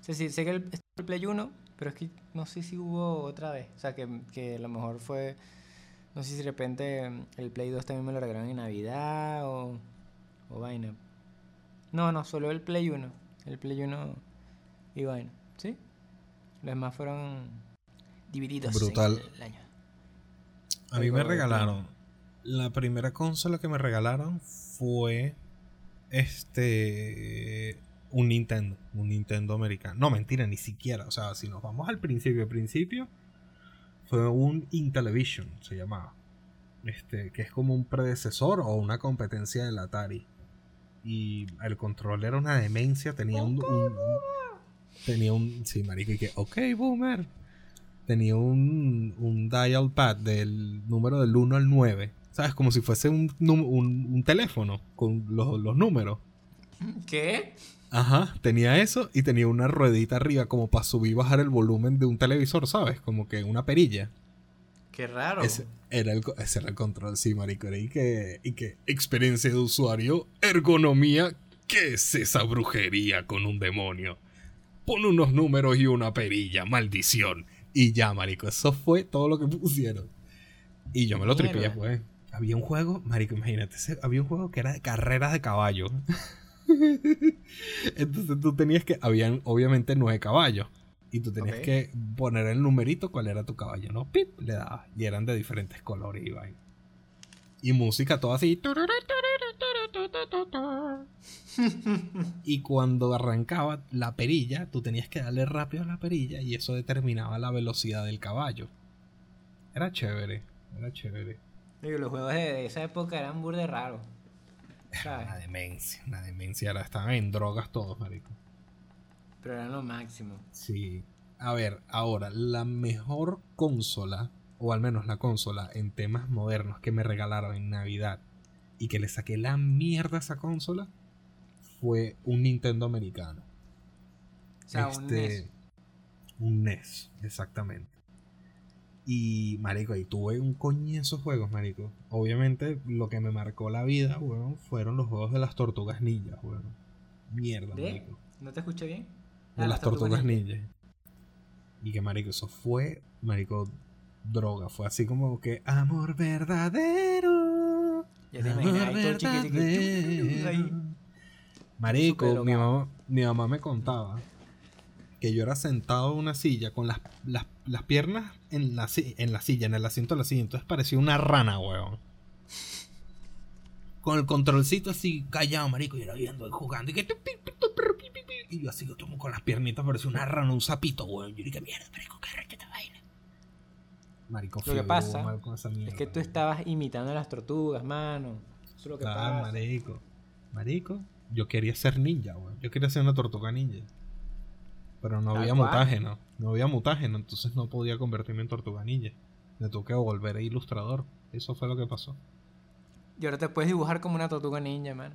O sea, sí, sé que el, el Play 1, pero es que no sé si hubo otra vez. O sea, que, que a lo mejor fue. No sé si de repente el Play 2 también me lo regalaron en Navidad o. O vaina. No, no, solo el Play 1. El Play 1 y vaina. ¿Sí? Los demás fueron divididos. en Brutal. el año. A mí me regalaron. La primera consola que me regalaron fue. Este. Un Nintendo. Un Nintendo americano. No, mentira, ni siquiera. O sea, si nos vamos al principio, al principio. Fue un Intellivision, se llamaba. Este, que es como un predecesor o una competencia del Atari. Y el control era una demencia. Tenía un. un- un- tenía un. Sí, marico, y que. Ok, boomer tenía un, un dial pad del número del 1 al 9. ¿Sabes? Como si fuese un, un, un teléfono con los, los números. ¿Qué? Ajá, tenía eso y tenía una ruedita arriba como para subir y bajar el volumen de un televisor, ¿sabes? Como que una perilla. Qué raro. Ese era el, ese era el control, sí, marico. Y que, y que experiencia de usuario, ergonomía, ¿qué es esa brujería con un demonio? Pon unos números y una perilla, maldición. Y ya, marico, eso fue todo lo que (laughs) pusieron. Y yo me lo tripié, pues. Había un juego, marico, imagínate, había un juego que era de carreras de caballo. (laughs) Entonces tú tenías que, habían obviamente nueve caballos. Y tú tenías que poner el numerito cuál era tu caballo, ¿no? Pip, le dabas. Y eran de diferentes colores y vaina. Y música toda así. (laughs) Y cuando arrancaba la perilla, tú tenías que darle rápido a la perilla y eso determinaba la velocidad del caballo. Era chévere, era chévere. Los juegos de esa época eran burde raros. ¿Sabes? Una demencia, una demencia. Ahora estaban en drogas todos, marico. Pero eran lo máximo. Sí. A ver, ahora, la mejor consola, o al menos la consola en temas modernos que me regalaron en Navidad y que le saqué la mierda a esa consola, fue un Nintendo americano. O sea, un E NES. Este, Un NES, exactamente. Y, marico, ahí tuve un coñazo juegos, marico. Obviamente, lo que me marcó la vida, weón, fueron los juegos de las tortugas ninjas, weón. Mierda, ¿De? marico. ¿No te escuché bien? De Ah, las tortugas ninja. ninja. Y que, marico, eso fue, marico, droga. Fue así como que amor verdadero. Ya te amor imaginas, todo verdadero. ahí. Marico, mi mamá, mi mamá me contaba que yo era sentado en una silla con las, las, las piernas en la, en la silla, en el asiento de la silla. Entonces parecía una rana, weón. Con el controlcito así callado, marico, y era viendo y jugando. Y, que, y yo así como con las piernitas, parecía una rana, un sapito, weón. Yo dije, mierda, marico, qué. Marico, Lo que pasa mal con esa Es que tú estabas imitando a las tortugas, mano. Eso es lo que Claro, pasa. marico. Marico, yo quería ser ninja, weón. Yo quería ser una tortuga ninja. Pero no Tal había cual. mutágeno. No había mutágeno, entonces no podía convertirme en tortuga ninja. Me tuve que volver a ilustrador. Eso fue lo que pasó. Y ahora te puedes dibujar como una tortuga ninja, mano.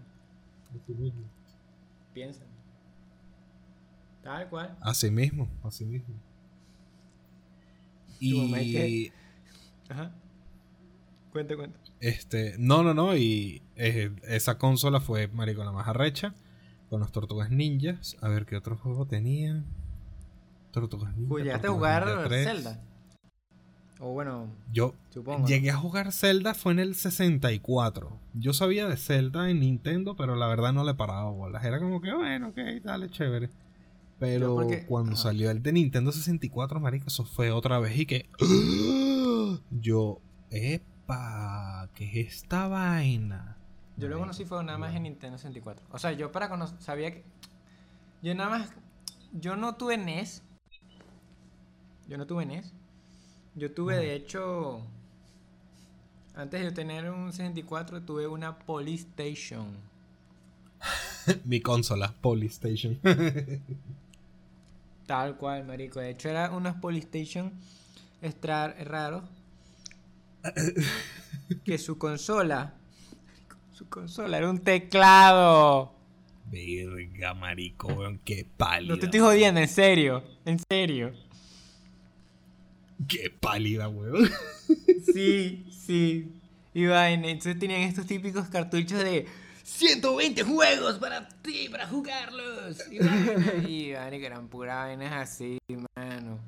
Piensa. Tal cual. Así mismo, así mismo. Es Y que- Ajá. Cuenta, cuenta. este, no, no, no, y eh, esa consola fue marico la más arrecha con las tortugas ninjas. A ver qué otro juego tenía. Tortugas ninjas. Uy, ¿Llegaste a jugar Ninja 3. Zelda? O bueno, Yo supongo. ¿no? Llegué a jugar Zelda fue en el 64. Yo sabía de Zelda en Nintendo, pero la verdad no le paraba bolas. Era como que, bueno, ok, dale, chévere. Pero porque- cuando ajá. salió el de Nintendo 64, marico, eso fue otra vez y que... (gasps) Yo, epa, ¿qué es esta vaina? Yo lo Marico, conocí fue nada más en Nintendo 64. O sea, yo para conocer, sabía que... Yo nada más... Yo no tuve NES. Yo no tuve NES. Yo tuve, de hecho... Antes de tener un 64, tuve una Polystation. (laughs) Mi consola, Polystation. (laughs) Tal cual, marico. De hecho, era unos Polystation extra raros. que su consola... Su consola era un teclado. Verga, marico, weón, qué pálida. No te estoy jodiendo, en serio. En serio. Qué pálida, weón. (laughs) Sí, sí. Y vaina. Entonces tenían estos típicos cartuchos de 120 juegos para ti, para jugarlos. Y (laughs) vaina, que eran puras vainas así, mano.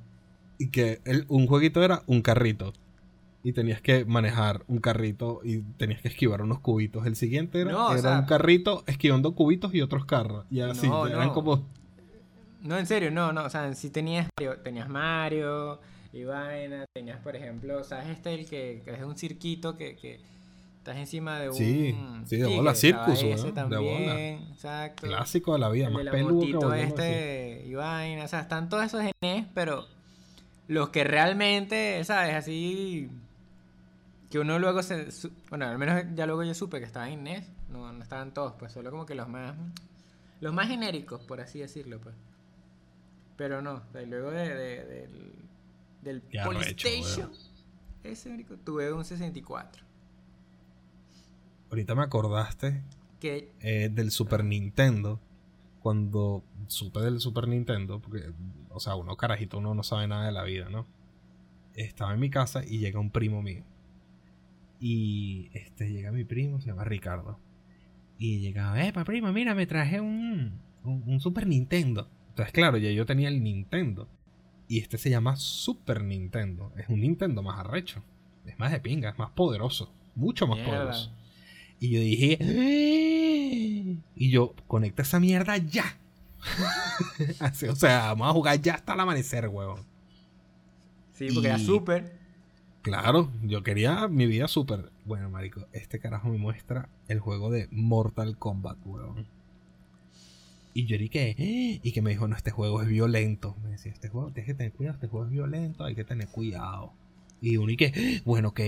Y que el- un jueguito era un carrito. Y tenías que manejar un carrito y tenías que esquivar unos cubitos. El siguiente era, No, o era sea- un carrito esquivando cubitos y otros carros. Y así, No, eran no. como... No, en serio, no, no. O sea, sí tenías Mario, tenías Mario y vaina. Tenías, por ejemplo, ¿sabes este el que, que es un cirquito que, que estás encima de un. Sí, sí, de bola, circus, de bola. también, Exacto. Clásico de la vida, El más peludo este y vaina, o sea, están todos esos en NES, pero los que realmente, ¿sabes? Así que uno luego se, su- bueno, al menos ya luego yo supe que estaban en NES, no, no estaban todos, pues solo como que los más los más genéricos, por así decirlo, pues. Pero no, o sea, luego de, de- del del arrecho, PlayStation ese tuve un 64 Ahorita me acordaste que eh, del Super Nintendo. cuando supe del Super Nintendo, porque, o sea, uno carajito, uno no sabe nada de la vida, ¿no? Estaba en mi casa y llega un primo mío. Y este llega mi primo, se llama Ricardo. Y llega, eh, primo, mira, me traje un, un, un Super Nintendo. Entonces, claro, ya yo tenía el Nintendo. Y este se llama Super Nintendo. Es un Nintendo más arrecho. Es más de pinga, es más poderoso. Mucho más Mierda. poderoso. Y yo dije, "Eh". y yo, conecta esa mierda ya. (laughs) Así, o sea, vamos a jugar ya hasta el amanecer, huevón. Sí, porque era Y- súper. Claro, yo quería mi vida súper. Bueno, marico, este carajo me muestra el juego de Mortal Kombat, weón. Y yo dije, "Eh", y que me dijo, no, este juego es violento. Me decía, este juego, tienes que tener cuidado, este juego es violento, hay que tener cuidado. Y uno y que, "Eh, bueno, ok.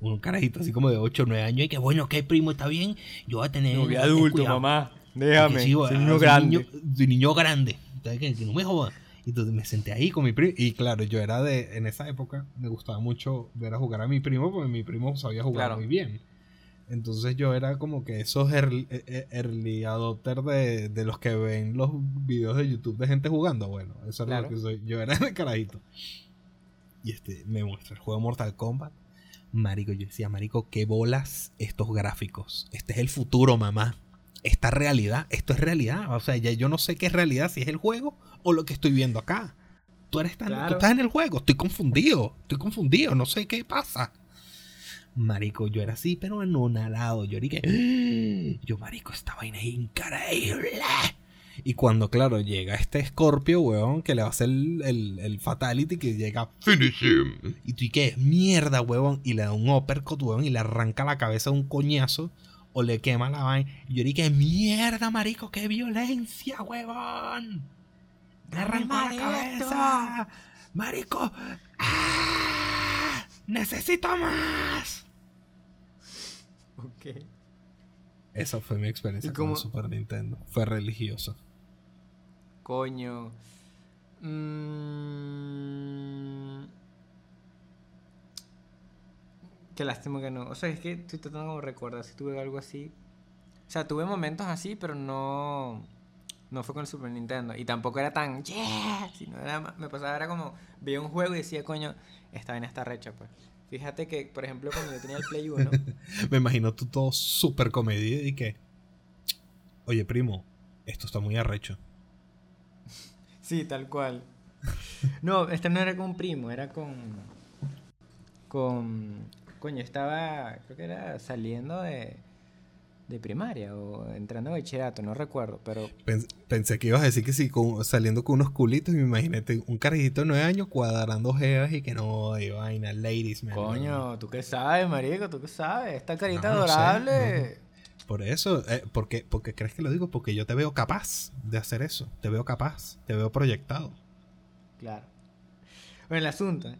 Un carajito así como de 8 o 9 años, y que, bueno, ok, primo, está bien, yo voy a tener... No, voy tener adulto, cuidado". mamá. Déjame. sí, soy weón, niño grande. Niño, niño grande. Entonces, que, no me jodas. Y entonces me senté ahí con mi primo. Y claro, yo era de. En esa época me gustaba mucho ver a jugar a mi primo porque mi primo sabía jugar Claro. muy bien. Entonces yo era como que esos early, eh, eh, early adopters de, de los que ven los videos de YouTube de gente jugando. Bueno, eso era lo que soy. Yo era (laughs) de carajito. Y este me muestra el juego Mortal Kombat. Marico, yo decía, Marico, qué bolas estos gráficos. Este es el futuro, mamá. Esta realidad, esto es realidad. O sea, ya yo no sé qué es realidad, si es el juego o lo que estoy viendo acá. Tú, eres tan, Claro. tú estás en el juego, estoy confundido, estoy confundido, no sé qué pasa. Marico, yo era así, pero anonadado. Yo dije, "Ah". yo, marico, esta vaina es increíble. Y cuando, claro, llega este Scorpio, weón, que le va a hacer el, el, el Fatality, que llega Finish him. y tú y qué, mierda, huevón. Y le da un uppercut, huevón, y le arranca la cabeza de un coñazo. O le quema la vaina. Y yo dije, mierda, marico, qué violencia, huevón. Me más la cabeza. Marico. ¡Ah! Necesito más. Ok. Esa fue mi experiencia ¿Y con el Super Nintendo. Fue religioso. Coño. Mm. Qué lástima que no. O sea, es que estoy tratando de recordar si tuve algo así. O sea, tuve momentos así, pero no. No fue con el Super Nintendo. Y tampoco era tan. ¡Yeah! Sino era, me pasaba, era como. Veía un juego y decía, coño, esta vaina está recha, pues. Fíjate que, por ejemplo, cuando yo tenía el Play 1. (laughs) Me imagino tú todo súper comedido y que. Oye, primo, esto está muy arrecho. Sí, tal cual. No, este no era con un primo, era con. Con. Coño, estaba. Creo que era saliendo de. De primaria o entrando a bachillerato, no recuerdo, pero. Pens- Pensé que ibas a decir que sí, con- saliendo con unos culitos y me imaginé un carajito de 9 años cuadrando jevas y que no, de vaina, ladies, man. Coño, ¿tú qué sabes, marico? ¿Tú qué sabes? Esta carita No, no sé, adorable. Por eso, eh, porque, porque crees que lo digo, porque yo te veo capaz de hacer eso. Te veo capaz, te veo proyectado. Claro. Bueno, el asunto.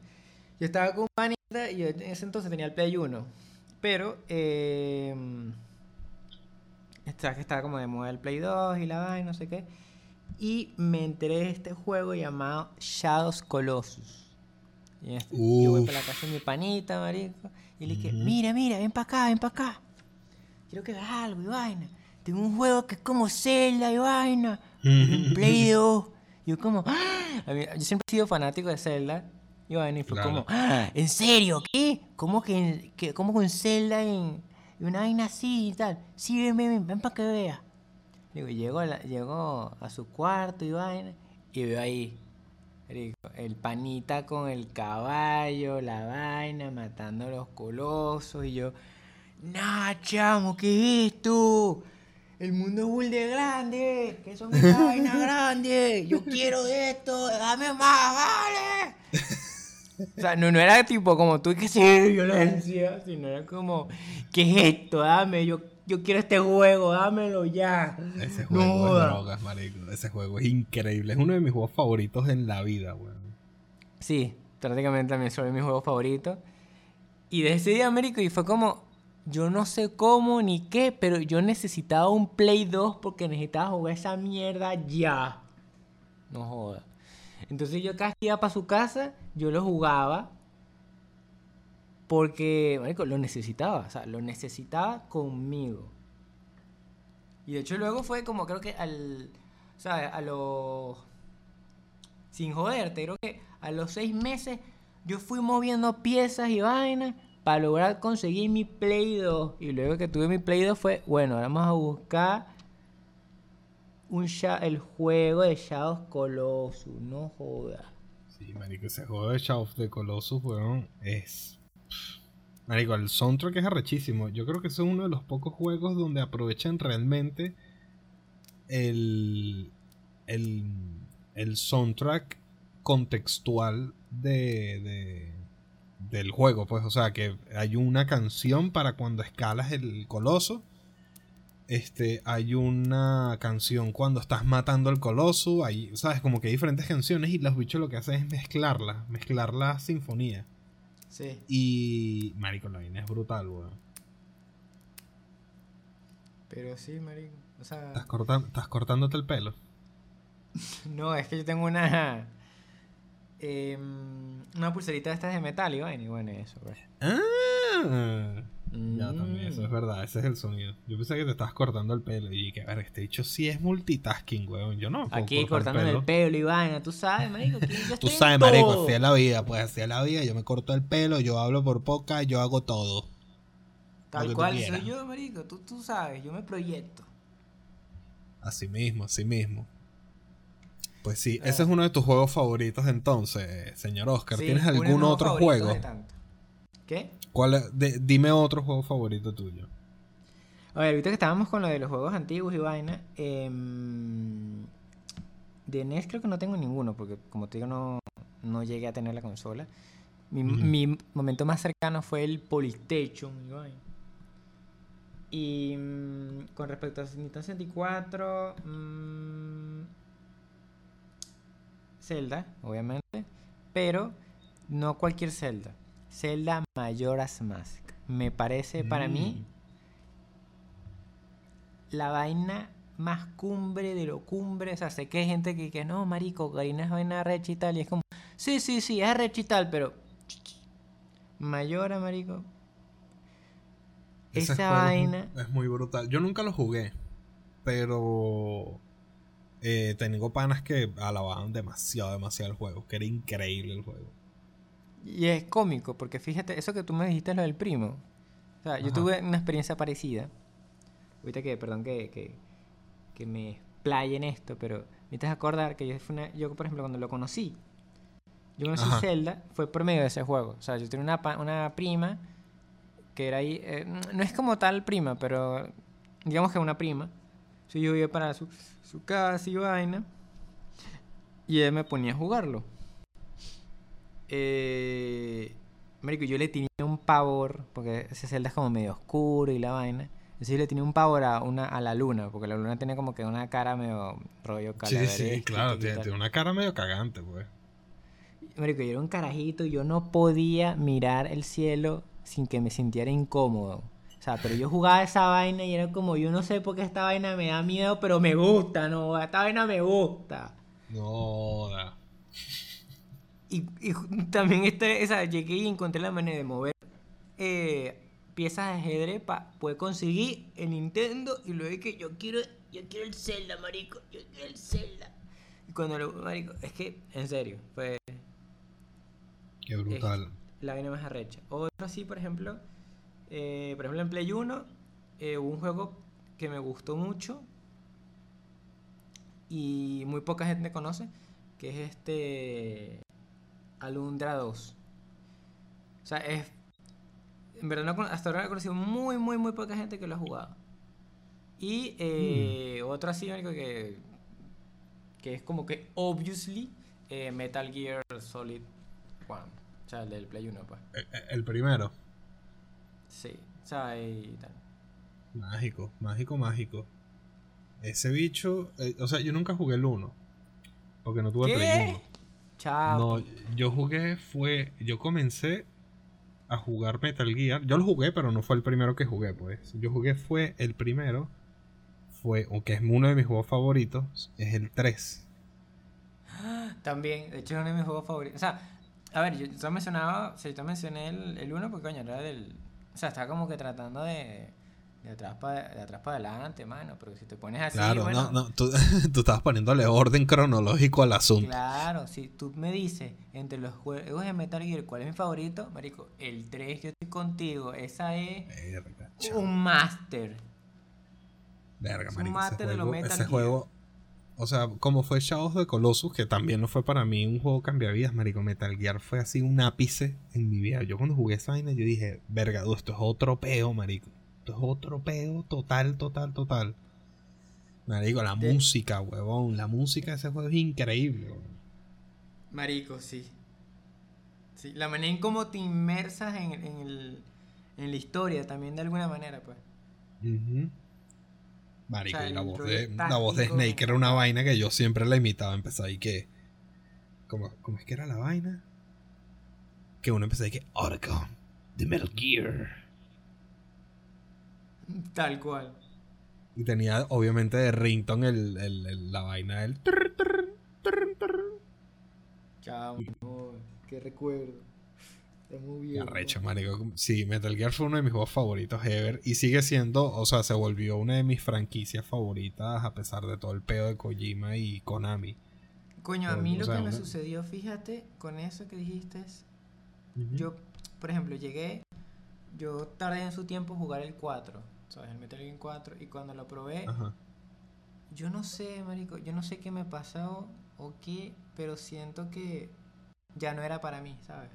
Yo estaba con un panita y yo en ese entonces tenía el Play 1. Pero, eh. Estaba, que estaba como de moda el Play 2 y la vaina, no sé qué. Y me enteré de este juego llamado Shadows Colossus. Y este- yo voy para la casa de mi panita, marico. Y le dije, mira, mira, ven para acá, ven para acá. Quiero que veas algo y vaina. Tengo un juego que es como Zelda y vaina. Un Play (laughs) 2. Yo como, ¡ah! Mí- yo siempre he sido fanático de Zelda. Y vaina, y fue Claro. como, ¡ah! ¿En serio? ¿Qué? ¿Cómo que, que cómo con Zelda en, en una vaina así y tal? Sí, ven, ven, ven, ven para que veas. Digo, llego a, la- llego a su cuarto y vaina. Y veo ahí, el panita con el caballo, la vaina, matando a los colosos. Y yo, nah, chamo, ¿qué es esto? El mundo es bull de grande, que son mis vainas (laughs) grandes. Yo quiero esto, dame más, vale. O sea, no, no era tipo como tú que sí, violencia, sino era como, ¿qué es esto? Dame, yo, yo quiero este juego, dámelo ya. Ese No juego de drogas, marico. Ese juego es increíble. Es uno de mis juegos favoritos en la vida, weón. Sí, prácticamente también son mis juegos favoritos. Y de ese día, Américo, y fue como, yo no sé cómo ni qué, pero yo necesitaba un Play 2 porque necesitaba jugar esa mierda ya. No joda. Entonces yo que iba para su casa, yo lo jugaba porque, marico, lo necesitaba, o sea, lo necesitaba conmigo. Y de hecho luego fue como, creo que al, ¿sabes? A los... Sin joderte, creo que a los seis meses yo fui moviendo piezas y vainas para lograr conseguir mi Play 2. Y luego que tuve mi Play 2 fue, bueno, ahora vamos a buscar un el juego de Shadow Colossus, no joda. Sí, marico, ese juego de Shadow the Colossus, weón, es... Marico, el soundtrack es arrechísimo. Yo creo que es uno de los pocos juegos donde aprovechan realmente el... el, el soundtrack contextual de, de- del juego, pues, o sea, que hay una canción para cuando escalas el coloso. Este, hay una canción cuando estás matando al coloso, hay, sabes, como que hay diferentes canciones y los bichos lo que hacen es mezclarlas, mezclar la sinfonía. Sí. Y marico, la vaina es brutal, weón. Pero sí, marico. O sea, Estás, corta- estás cortándote el pelo. (laughs) no, es que yo tengo una... em, una pulserita de estas de metal y vaina, y bueno, eso, pues. Ah, ya también, eso es Mm. verdad, ese es el sonido. Yo pensé que te estabas cortando el pelo y que, a ver, este dicho sí es multitasking, weón. Yo no. Aquí cortar cortándome el pelo y vaina, tú sabes, marico, yo (laughs) Tú sabes, marico, así es la vida, pues así es la vida. Yo me corto el pelo, yo hablo por poca, yo hago todo. Tal cual soy yo, marico, tú, tú sabes, yo me proyecto. Así mismo, así mismo. Pues sí, Ah. ese es uno de tus juegos favoritos entonces, señor Oscar. Sí, ¿Tienes algún otro juego? de tanto. ¿Qué? ¿Cuál es- de- dime otro juego favorito tuyo. A ver, ahorita que estábamos con lo de los juegos antiguos y vaina, em, de NES creo que no tengo ninguno, porque como te digo, no, no llegué a tener la consola. Mi, momento más cercano fue el Polystation y. Y mm, con respecto a Nintendo 64, mm, Zelda, obviamente, pero no cualquier Zelda. Zelda Majora's Mask. Me parece para mí la vaina más cumbre de lo cumbre. O sea, sé que hay gente que que no, marico, Karina es vaina recha y tal. Y es como, sí, sí, sí, es recha y tal, pero. Mayora, marico. Ese Esa vaina. Es muy brutal. Yo nunca lo jugué, pero eh, tengo panas que alababan demasiado, demasiado el juego. Que era increíble el juego. Y es cómico, porque fíjate, eso que tú me dijiste es lo del primo. O sea, yo Ajá. tuve una experiencia parecida. Ahorita que, perdón que, que, que me explaye en esto, pero me estás acordar que yo, una- yo, por ejemplo, cuando lo conocí, yo conocí Ajá. Zelda, fue por medio de ese juego. O sea, yo tenía una, una prima que era ahí, eh, no es como tal prima, pero digamos que una prima. So, yo iba para su, su casa y vaina, y él me ponía a jugarlo. Eh, marico, yo le tenía un pavor, porque ese Zelda es como medio oscuro y la vaina. Entonces yo le tenía un pavor a, una, a la luna, porque la luna tiene como que una cara medio rollo Sí, sí, calaveresca claro. Tiene, una cara medio cagante, pues. Marico, yo era un carajito yo no podía mirar el cielo sin que me sintiera incómodo. Sea, pero yo jugaba esa vaina y era como, yo no sé por qué esta vaina me da miedo, pero me gusta, ¿no? Esta vaina me gusta. No, da. Y, también este, o sea, llegué y encontré la manera de mover eh, piezas de ajedrez para poder conseguir el Nintendo y luego que yo quiero, yo quiero el Zelda, marico, yo quiero el Zelda. Y cuando lo, marico, es que, en serio, fue Qué brutal. la vaina más arrecha. Otro así, por ejemplo, eh, por ejemplo en Play 1 eh, hubo un juego que me gustó mucho y muy poca gente conoce, que es este Alundra 2. O sea, es... En verdad, no hasta ahora he conocido muy, muy, muy poca gente que lo ha jugado. Y eh, otro así, que, que es como que, obviously, eh, Metal Gear Solid 1. O sea, el del Play 1, pues. Eh, eh, El primero. Sí, o sea, y tal. Mágico, mágico, mágico. Ese bicho. eh, o sea, yo nunca jugué el 1. Porque no tuve ¿Qué? Play 1. Chao. No, yo jugué, fue. Yo comencé a jugar Metal Gear. Yo lo jugué, pero no fue el primero que jugué, pues. Yo jugué, fue el primero. Fue, o que es uno de mis juegos favoritos, es el 3. También, de hecho, es uno de mis juegos favoritos. O sea, a ver, yo, yo mencionaba, o sea, yo mencioné el, el 1 porque, coño, era del. O sea, estaba como que tratando de, de atrás para de atrás para adelante, mano. Pero si te pones así, Claro, bueno, no, no, tú, (laughs) tú estabas poniéndole orden cronológico al asunto. Claro, si tú me dices entre los juegos de Metal Gear cuál es mi favorito, marico, el 3 yo estoy contigo, esa es Verga, un máster. Verga, es un marico, ese mate de los juego, Metal ese Gear. juego, o sea, como fue Shadows de Colossus, que también no fue para mí un juego cambiavidas, marico, Metal Gear fue así un ápice en mi vida. Yo cuando jugué esa vaina, yo dije, verga, esto es otro peo, marico. Esto es otro peo total, total, total. Marico, la De- música, huevón, la música de ese juego es increíble, huevón. Marico, sí. Sí, la manera en cómo te inmersas en, en el, en la historia también de alguna manera, pues. Ujú. Marico, O sea, y la voz de, la voz de. Snake era una vaina que yo siempre la imitaba. Empezaba ahí que. ¿Cómo, cómo es que era la vaina? Que uno empezaba ahí que. Arkham, de Metal Gear. Tal cual. Y tenía, obviamente, de rington el, el- el- la vaina del. no, qué recuerdo. Está muy bien. arrecho, marico. Sí, Metal Gear fue uno de mis juegos favoritos ever. Y sigue siendo, o sea, se volvió una de mis franquicias favoritas a pesar de todo el pedo de Kojima y Konami. Coño, a mí lo sea, que me sucedió, fíjate, con eso que dijiste, es, yo, por ejemplo, llegué, yo tardé en su tiempo jugar el 4, ¿sabes? El Metal Gear 4, y cuando lo probé, Ajá. yo no sé, marico, yo no sé qué me pasó o qué, pero siento que ya no era para mí, ¿sabes?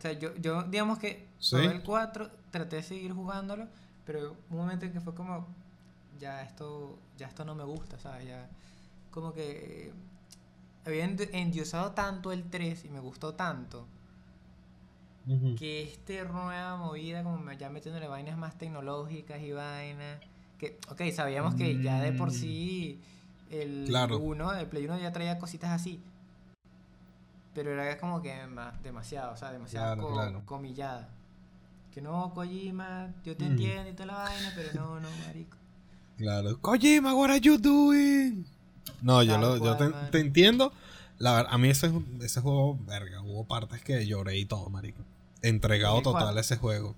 O sea, yo, yo digamos que Sí. probé el 4, traté de seguir jugándolo, pero un momento en que fue como, ya esto, ya esto no me gusta, ¿sabes? Ya, como que eh, había endiosado tanto el 3 y me gustó tanto que este nueva movida, como ya metiéndole vainas más tecnológicas y vainas, que, ok, sabíamos que ya de por Mm. sí el Claro. 1, el Play 1 ya traía cositas así, pero era como que ma- demasiado, o sea, demasiado Claro, co- claro. comillada. Que no, Kojima, yo te Mm. entiendo y toda la vaina, pero no, no, marico. Claro. Kojima, what are you doing? No, yo, lo, yo te, entiendo. La ver- a mí ese, ese juego, verga, hubo partes que lloré y todo, marico. Entregado ¿En el total a ese juego.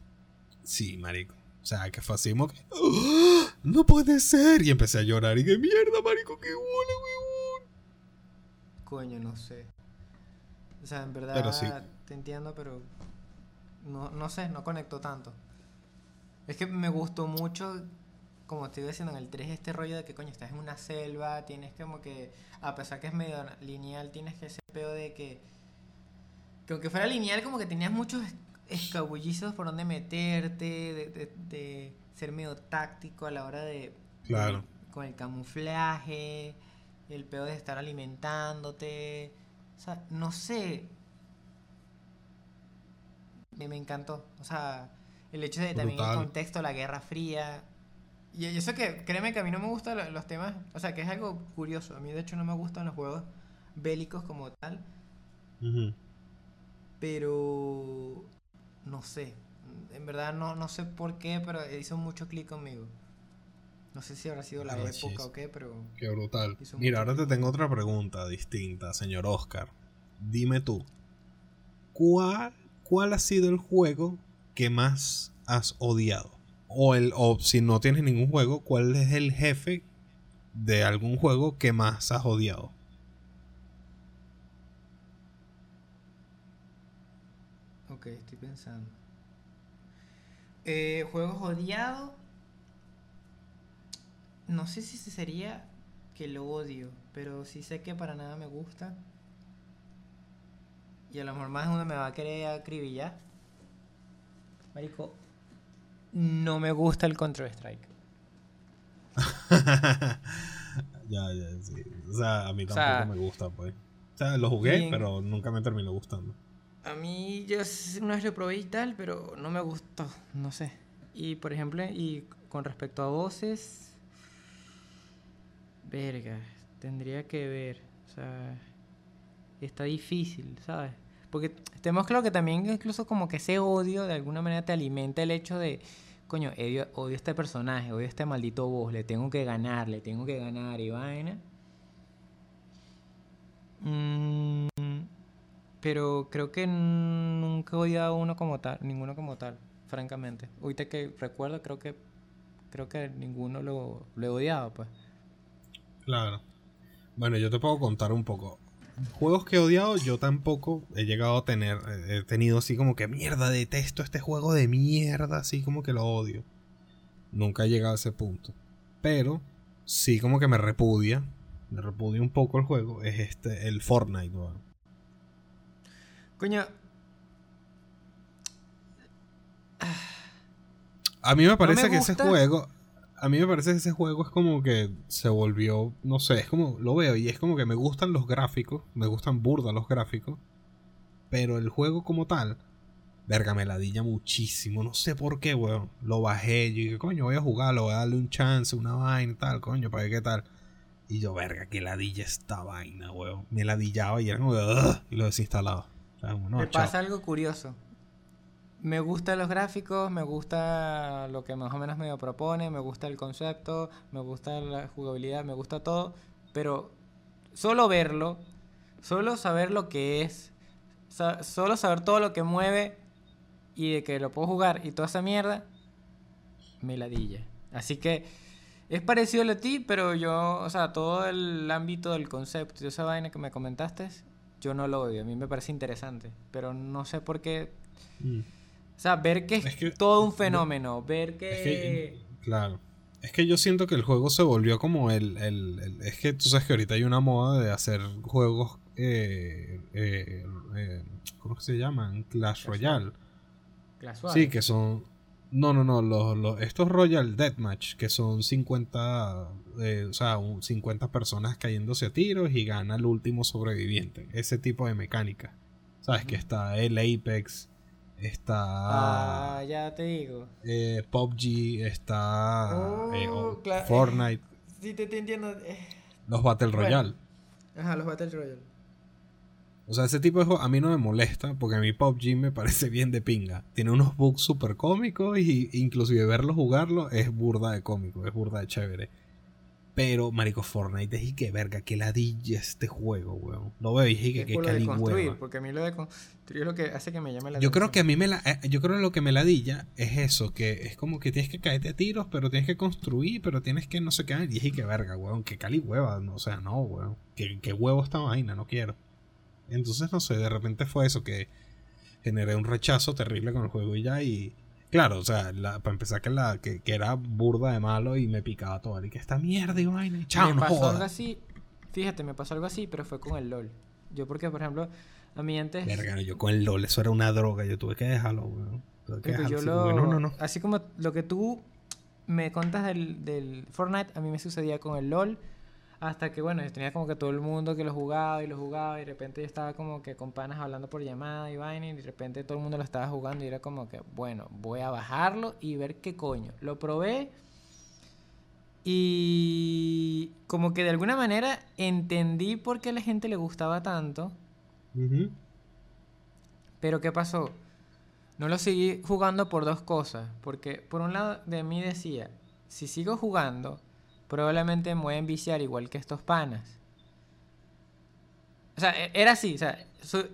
Sí, marico. O sea, que fue así como que... ¡Ah! ¡No puede ser! Y empecé a llorar y que mierda, marico, qué bola, huevón. Coño, no sé. O sea, en verdad sí. te entiendo, pero no, no sé, no conectó tanto. Es que me gustó mucho, como te iba diciendo en el 3, este rollo de que coño, estás en una selva, tienes como que, a pesar que es medio lineal, tienes que ese pedo de que, que aunque fuera lineal, como que tenías muchos es- escabullizos por donde meterte, de, de- de ser medio táctico a la hora de, Claro. con el camuflaje, el pedo de estar alimentándote. O sea, no sé. Me, me encantó. O sea, el hecho de también el contexto, la Guerra Fría. Y eso que, créeme que a mí no me gustan lo- los temas. O sea, que es algo curioso. A mí, de hecho, no me gustan los juegos bélicos como tal. Pero. No sé. En verdad, no, no sé por qué, pero hizo mucho clic conmigo. No sé si habrá sido la Ah, época chis. o qué, pero. Qué brutal. Mira, ahora te tengo otra pregunta distinta, señor Oscar. Dime tú, ¿cuál, cuál ha sido el juego que más has odiado? O, el, o si no tienes ningún juego, ¿cuál es el jefe de algún juego que más has odiado? Ok, estoy pensando. Eh, juegos odiados. No sé si sería que lo odio, pero sí sé que para nada me gusta. Y a lo mejor más uno me va a querer acribillar. Marico, no me gusta el Counter Strike. (laughs) ya, ya, sí. O sea, a mí O tampoco sea, me gusta, pues. O sea, lo jugué, bien. pero nunca me terminó gustando. A mí yo una vez lo probé y tal, pero no me gustó, no sé. Y por ejemplo, y con respecto a voces, verga, tendría que ver, o sea, está difícil, ¿sabes? Porque tenemos claro que también incluso como que ese odio de alguna manera te alimenta el hecho de, coño, odio, odio a este personaje, odio a este maldito voz, le tengo que ganar, le tengo que ganar y vaina. Mm, pero creo que nunca he odiado uno como tal, ninguno como tal. francamente. Ahorita que recuerdo, creo que creo que ninguno lo, lo he odiado, pues. Claro. Bueno, yo te puedo contar un poco. Juegos que he odiado, yo tampoco he llegado a tener. eh, He tenido así como que mierda, detesto este juego de mierda, así como que lo odio. Nunca he llegado a ese punto. Pero sí como que me repudia. Me repudia un poco el juego. Es este, el Fortnite, weón. Coño, A mí me parece que ese juego. A mí me parece que ese juego es como que se volvió. No sé, es como. Lo veo y es como que me gustan los gráficos. Me gustan burda los gráficos. Pero el juego como tal. Verga, me ladilla muchísimo. No sé por qué, weón. Lo bajé. Yo dije, coño, voy a jugarlo. Voy a darle un chance, una vaina y tal, coño, para ver qué tal. Y yo, verga, que ladilla esta vaina, weón. Me ladillaba y era como. "Ugh", y lo desinstalaba. O sea, no, pasa algo curioso. Me gustan los gráficos, me gusta lo que más o menos me propone, me gusta el concepto, me gusta la jugabilidad, me gusta todo, pero solo verlo, solo saber lo que es, solo saber todo lo que mueve y de que lo puedo jugar y toda esa mierda, me ladilla. Así que es parecido a ti, pero yo, o sea, todo el ámbito del concepto y esa vaina que me comentaste, yo no lo odio. A mí me parece interesante, pero no sé por qué. Mm. O sea, ver que es, Es que- todo un fenómeno, ver que. Es que, claro. Es que yo siento que el juego se volvió como el, el- el- Es que tú sabes que ahorita hay una moda de hacer juegos. Eh, eh, eh, ¿Cómo se llaman? Clash Royale. Casual. Sí, que son. No, no, no. Los, los- estos Royal Deathmatch, que son 50. eh, o sea, un- 50 personas cayéndose a tiros y gana el último sobreviviente. Ese tipo de mecánica. ¿Sabes? Que está el Apex. Está. Ah, ya te digo. eh, PUBG, está eh, Oh, o- cla- Fortnite, Sí, te, te entiendo. eh. los Battle Bueno. Royale. Ajá, los Battle Royale. O sea, ese tipo de juego a mí no me molesta porque a mí PUBG me parece bien de pinga. Tiene unos bugs súper cómicos y inclusive verlo jugarlo es burda de cómico, es burda de chévere. Pero, marico, Fortnite es y que verga, que ladilla este juego, weón. Lo veo y dije que que por lo de cali construir, hueva. porque a mí lo de construir es lo que hace que me llame la Yo creo que a mí me la, eh, yo creo que lo que me ladilla es eso, que es como que tienes que caerte a tiros, pero tienes que construir, pero tienes que no sé qué, y dije que verga, weón, que cali hueva, no, o sea, no, weón, que, que huevo esta vaina, no quiero. Entonces, no sé, de repente fue eso, que generé un rechazo terrible con el juego y ya, y claro, o sea, la- para empezar que, la, que, que era burda de malo y me picaba todo, y que esta mierda y vaina, chao, me no pasó algo así. Fíjate, me pasó algo así, pero fue con el LOL. Yo, porque, por ejemplo, a mí antes. Verga, yo con el LOL, eso era una droga, yo tuve que dejarlo, weón. Tuve que Marico, dejarlo, yo así lo, como que no, no, no. Así como lo que tú me contas del, del Fortnite, a mí me sucedía con el LOL. Hasta que, bueno, yo tenía como que todo el mundo que lo jugaba y lo jugaba. Y de repente yo estaba como que con panas hablando por llamada y vaina. Y de repente todo el mundo lo estaba jugando. Y era como que, bueno, voy a bajarlo y ver qué coño. Lo probé. Y como que de alguna manera entendí por qué a la gente le gustaba tanto. Pero ¿qué pasó? No lo seguí jugando por dos cosas. Porque por un lado de mí decía, si sigo jugando, probablemente me voy a enviciar igual que estos panas. O sea, e- era así, o sea,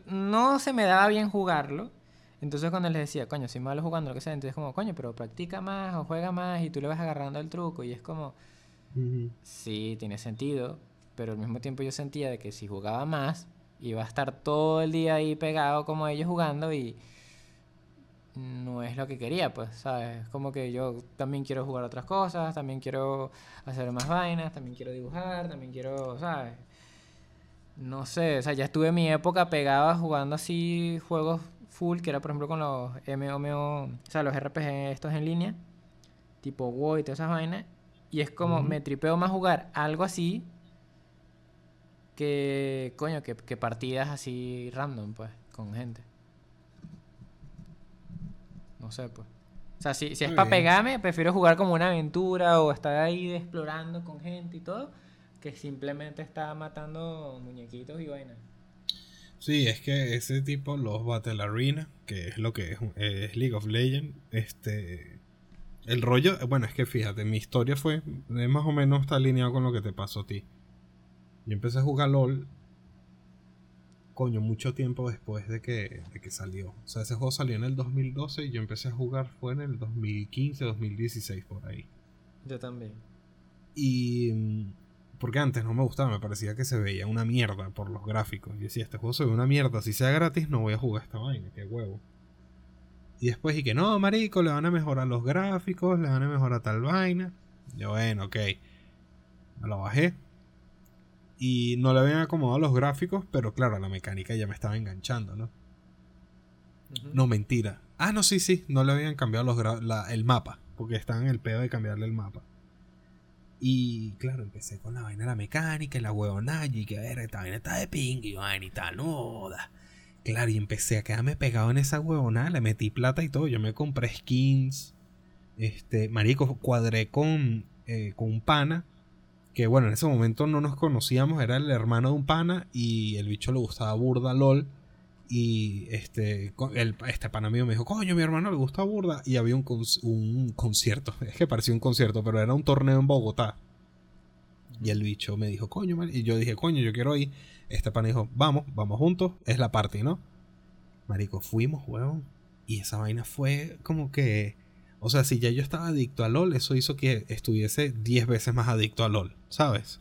no se me daba bien jugarlo. Entonces cuando les decía, coño, soy malo jugando, lo que sea, entonces como, coño, pero practica más o juega más y tú le vas agarrando el truco y es como. Sí, tiene sentido, pero al mismo tiempo yo sentía de que si jugaba más, iba a estar todo el día ahí pegado como ellos jugando y no es lo que quería, pues, ¿sabes? Como que yo también quiero jugar otras cosas, también quiero hacer más vainas, también quiero dibujar, también quiero, ¿sabes? No sé, o sea, ya estuve en mi época pegada jugando así juegos full, que era por ejemplo con los MMO, o sea, los RPG estos en línea, tipo WoW y todas esas vainas, y es como, me tripeo más jugar algo así que, coño, que, que partidas así random, pues, con gente. No sé, pues. O sea, si, si es Está para pegarme, prefiero jugar como una aventura o estar ahí explorando con gente y todo, que simplemente estar matando muñequitos y vainas. Sí, es que ese tipo, los Battle Arena, que es lo que es, es League of Legends, este. El rollo, bueno, es que fíjate, mi historia fue, más o menos está alineado con lo que te pasó a ti. Yo empecé a jugar LOL coño, mucho tiempo después de que, de que salió. O sea, ese juego salió en el 2012 y yo empecé a jugar fue en el 2015, 2016 por ahí. Yo también. Y... mm, Porque antes no me gustaba, me parecía que se veía una mierda por los gráficos. Y decía, este juego se ve una mierda, si sea gratis no voy a jugar esta vaina, qué huevo. Y después dije, no, marico, le van a mejorar los gráficos, le van a mejorar tal vaina. Yo, bueno, ok. Me lo bajé. Y no le habían acomodado los gráficos, pero claro, la mecánica ya me estaba enganchando, ¿no? No, mentira. Ah, no, sí, sí. No le habían cambiado los la- el mapa. Porque estaban en el pedo de cambiarle el mapa. Y claro, empecé con la vaina de la mecánica y la huevonada. Y que a ver, esta vaina está de ping y vaina y tal, no. Claro, y empecé a quedarme pegado en esa huevonada. Le metí plata y todo. Yo me compré skins. Este, marico, cuadré con, eh, con un pana. Que bueno, en ese momento no nos conocíamos. Era el hermano de un pana. Y el bicho le gustaba burda LOL. Y este, el, este pana mío me dijo, coño, mi hermano le gusta burda. Y había un, un concierto. (laughs) Es que parecía un concierto, pero era un torneo en Bogotá. Y el bicho me dijo, coño. Y yo dije, coño, yo quiero ir. Este pana dijo, vamos, vamos juntos. Es la party, ¿no? Marico, fuimos, weón. Y esa vaina fue como que. O sea, si ya yo estaba adicto a LOL, eso hizo que estuviese 10 veces más adicto a LOL, ¿sabes?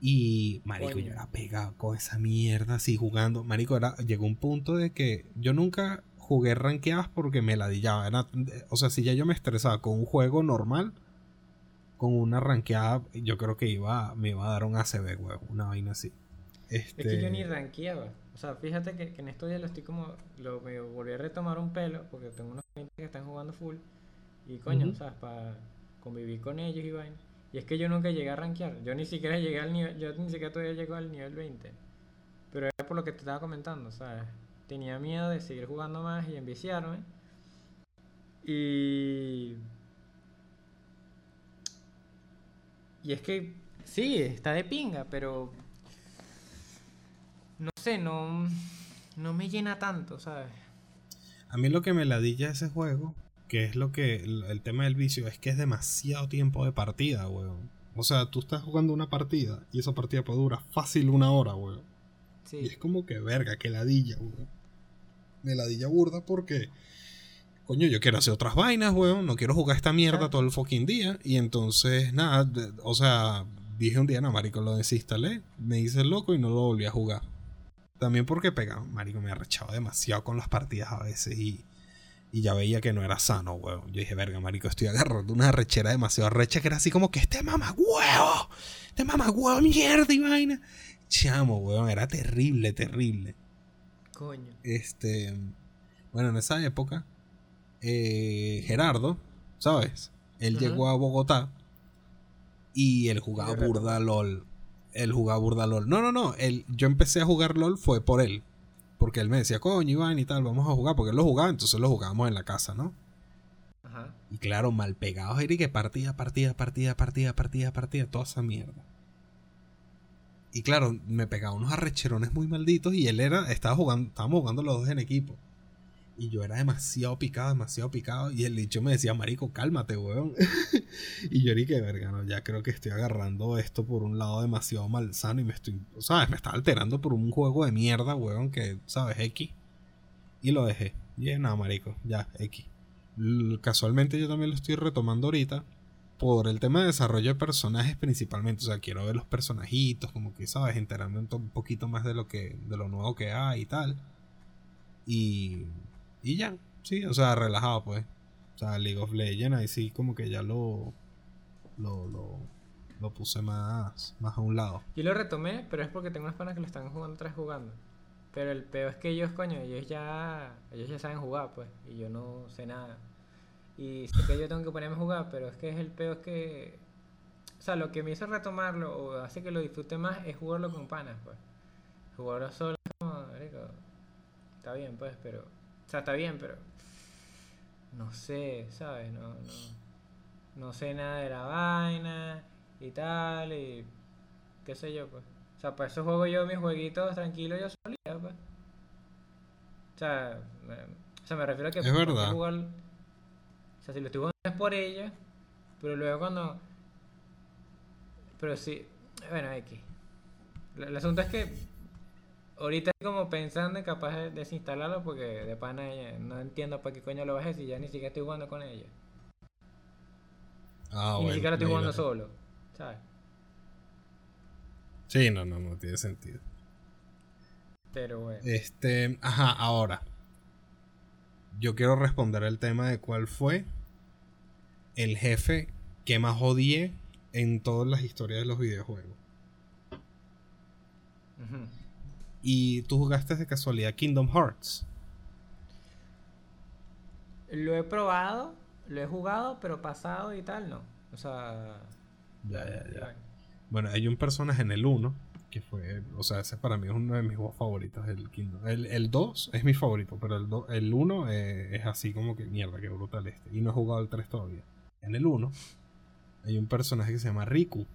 Y, marico, yo era pegado con esa mierda así jugando. Marico, era, llegó un punto de que yo nunca jugué rankeadas porque me ladillaba. Era, o sea, si ya yo me estresaba con un juego normal, con una rankeada, yo creo que iba, me iba a dar un ACB, weón, una vaina así. Este, Es que yo ni rankeaba. O sea, fíjate que, que en estos días lo estoy como. Lo me volví a retomar un pelo. Porque tengo unos clientes que están jugando full. Y coño, Ujú. ¿sabes? Para convivir con ellos y vaina. Y es que yo nunca llegué a rankear. Yo ni siquiera llegué al nivel. Yo ni siquiera todavía llego al nivel 20. Pero era por lo que te estaba comentando, ¿sabes? Tenía miedo de seguir jugando más y enviciarme. Y. Y es que. Sí, está de pinga, pero no sé, no, no me llena tanto, ¿sabes? A mí lo que me ladilla ese juego, que es lo que el, tema del vicio, es que es demasiado tiempo de partida, weón. O sea, tú estás jugando una partida y esa partida puede durar fácil una hora, weón. Y es Sí, como que verga, que ladilla, weón. Me ladilla burda porque, coño, yo quiero hacer otras vainas, weón. No quiero jugar esta mierda todo el fucking día. Y entonces, nada, o sea, dije un día, no, marico, lo desinstalé. Me hice loco y no lo volví a jugar. También porque pegaba, marico, me arrechaba demasiado con las partidas a veces y, y ya veía que no era sano, weón. Yo dije, verga, marico, estoy agarrando una arrechera demasiado arrecha que era así como que este mamá huevo, este mamá huevo, mierda y vaina. Chamo, weón, era terrible, terrible. coño. Este, bueno, en esa época, eh, Gerardo, ¿sabes? Él llegó a Bogotá y él jugaba burda LOL. Él jugaba burda LOL. No, no, no. Él, yo empecé a jugar LOL fue por él. Porque él me decía, coño, Iván y tal, vamos a jugar. Porque él lo jugaba, entonces lo jugábamos en la casa, ¿no? Ajá. Y claro, mal pegados, y que partida, partida, partida, partida, partida, partida, toda esa mierda. Y claro, me pegaba unos arrecherones muy malditos y él era, estaba jugando, estábamos jugando los dos en equipo. Y yo era demasiado picado, demasiado picado. Y el dicho me decía, marico, cálmate, weón. (laughs) y yo dije, verga, no, ya creo que estoy agarrando esto por un lado demasiado malsano y me estoy, ¿sabes? Me está alterando por un juego de mierda, weón, que, ¿sabes? X. Y lo dejé. Y dije, no, marico, ya, X. Casualmente yo también lo estoy retomando ahorita por el tema de desarrollo de personajes principalmente. O sea, quiero ver los personajitos, como que, ¿sabes? Enterarme un, un poquito más de lo que de lo nuevo que hay y tal. Y, y ya, sí, o sea, relajado pues. O sea, League of Legends, ahí sí como que ya lo, lo, lo, lo puse más, más a un lado. Yo lo retomé, pero es porque tengo unas panas que lo están jugando tras jugando. Pero el peor es que ellos, coño, ellos ya, ellos ya saben jugar, pues, y yo no sé nada. Y sé que yo tengo que ponerme a jugar, pero es que es el peor es que, o sea, lo que me hizo retomarlo o hace que lo disfrute más es jugarlo con panas, pues. Jugarlo solo, como, marico, está bien, pues, pero, o sea, está bien, pero, no sé, ¿sabes? No, no, no sé nada de la vaina y tal, y qué sé yo, pues. O sea, para eso juego yo mis jueguitos tranquilo yo solía, pues. O sea, me, o sea, me refiero a que Es verdad. jugar- o sea, si lo estoy jugando es por ella, pero luego cuando... Pero sí, bueno, X. El, el asunto es que Ahorita como pensando en capaz de desinstalarlo porque de pana no entiendo para qué coño lo bajé si ya ni siquiera estoy jugando con ella. Ah, y ni siquiera estoy jugando solo. ¿Sabes? Sí, no, no, no tiene sentido. Pero bueno. Este, ajá, ahora. Yo quiero responder el tema de cuál fue el jefe que más odié en todas las historias de los videojuegos. Ujú. Y tú jugaste de casualidad Kingdom Hearts. Lo he probado, lo he jugado, pero pasado y tal, no. O sea. Ya, ya, ya. Bueno, hay un personaje en el 1 que fue, o sea, ese para mí es uno de mis juegos favoritos, el Kingdom. El, el 2 es mi favorito, pero el, do- el 1 eh, es así como que mierda, que brutal este. Y no he jugado el 3 todavía. En el 1 hay un personaje que se llama Riku,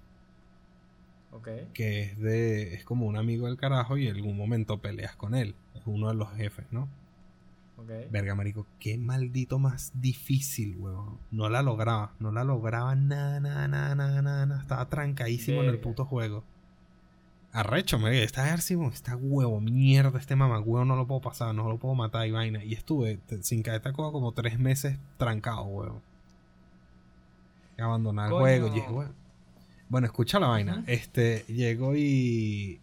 Que es de es como un amigo del carajo y en algún momento peleas con él. Es uno de los jefes, ¿no? Ok. Verga, marico, qué maldito más difícil, huevón. No la lograba, no la lograba nada, nada, nada, nada, nada, nada. Estaba trancadísimo en el puto juego. Arrecho, me está Ercimo, está huevo, mierda, este mamá huevo no lo puedo pasar, no lo puedo matar y vaina. Y estuve sin caer taco como tres meses trancado, huevo. Abandonar el juego, y dije, "Bueno". Bueno, escucha la vaina. Este, llego y.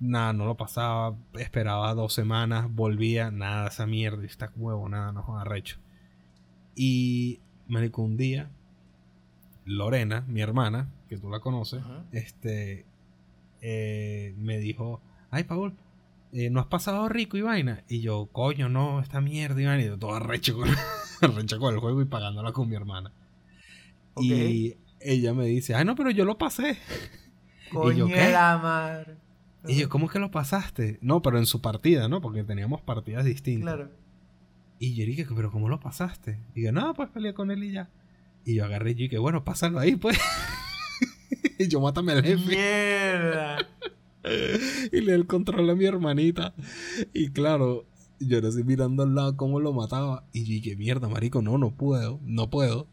Nada, no lo pasaba. Esperaba dos semanas, volvía, nada, esa mierda. Está huevo, nada, no joda arrecho. Y, marico, un día, Lorena, mi hermana, que tú la conoces, este, eh, me dijo: Ay, Paul, eh, ¿no has pasado rico y vaina? Y yo, coño, no, esta mierda y vaina. Y yo todo arrecho con, (laughs) arrecho con el juego y pagándola con mi hermana. Y ella me dice, ay no, pero yo lo pasé. (laughs) Coño yo, la mar. Y yo, ¿cómo que lo pasaste? No, pero en su partida, ¿no? Porque teníamos partidas distintas. Claro. Y yo dije, pero ¿cómo lo pasaste? Y yo, no, pues peleé con él y ya. Y yo agarré y dije, bueno, pásalo ahí, pues. (laughs) y yo, mátame al jefe. Mierda. (laughs) y le el control a mi hermanita. Y claro, yo era así mirando al lado cómo lo mataba. Y yo dije, mierda, marico, no, no puedo, no puedo.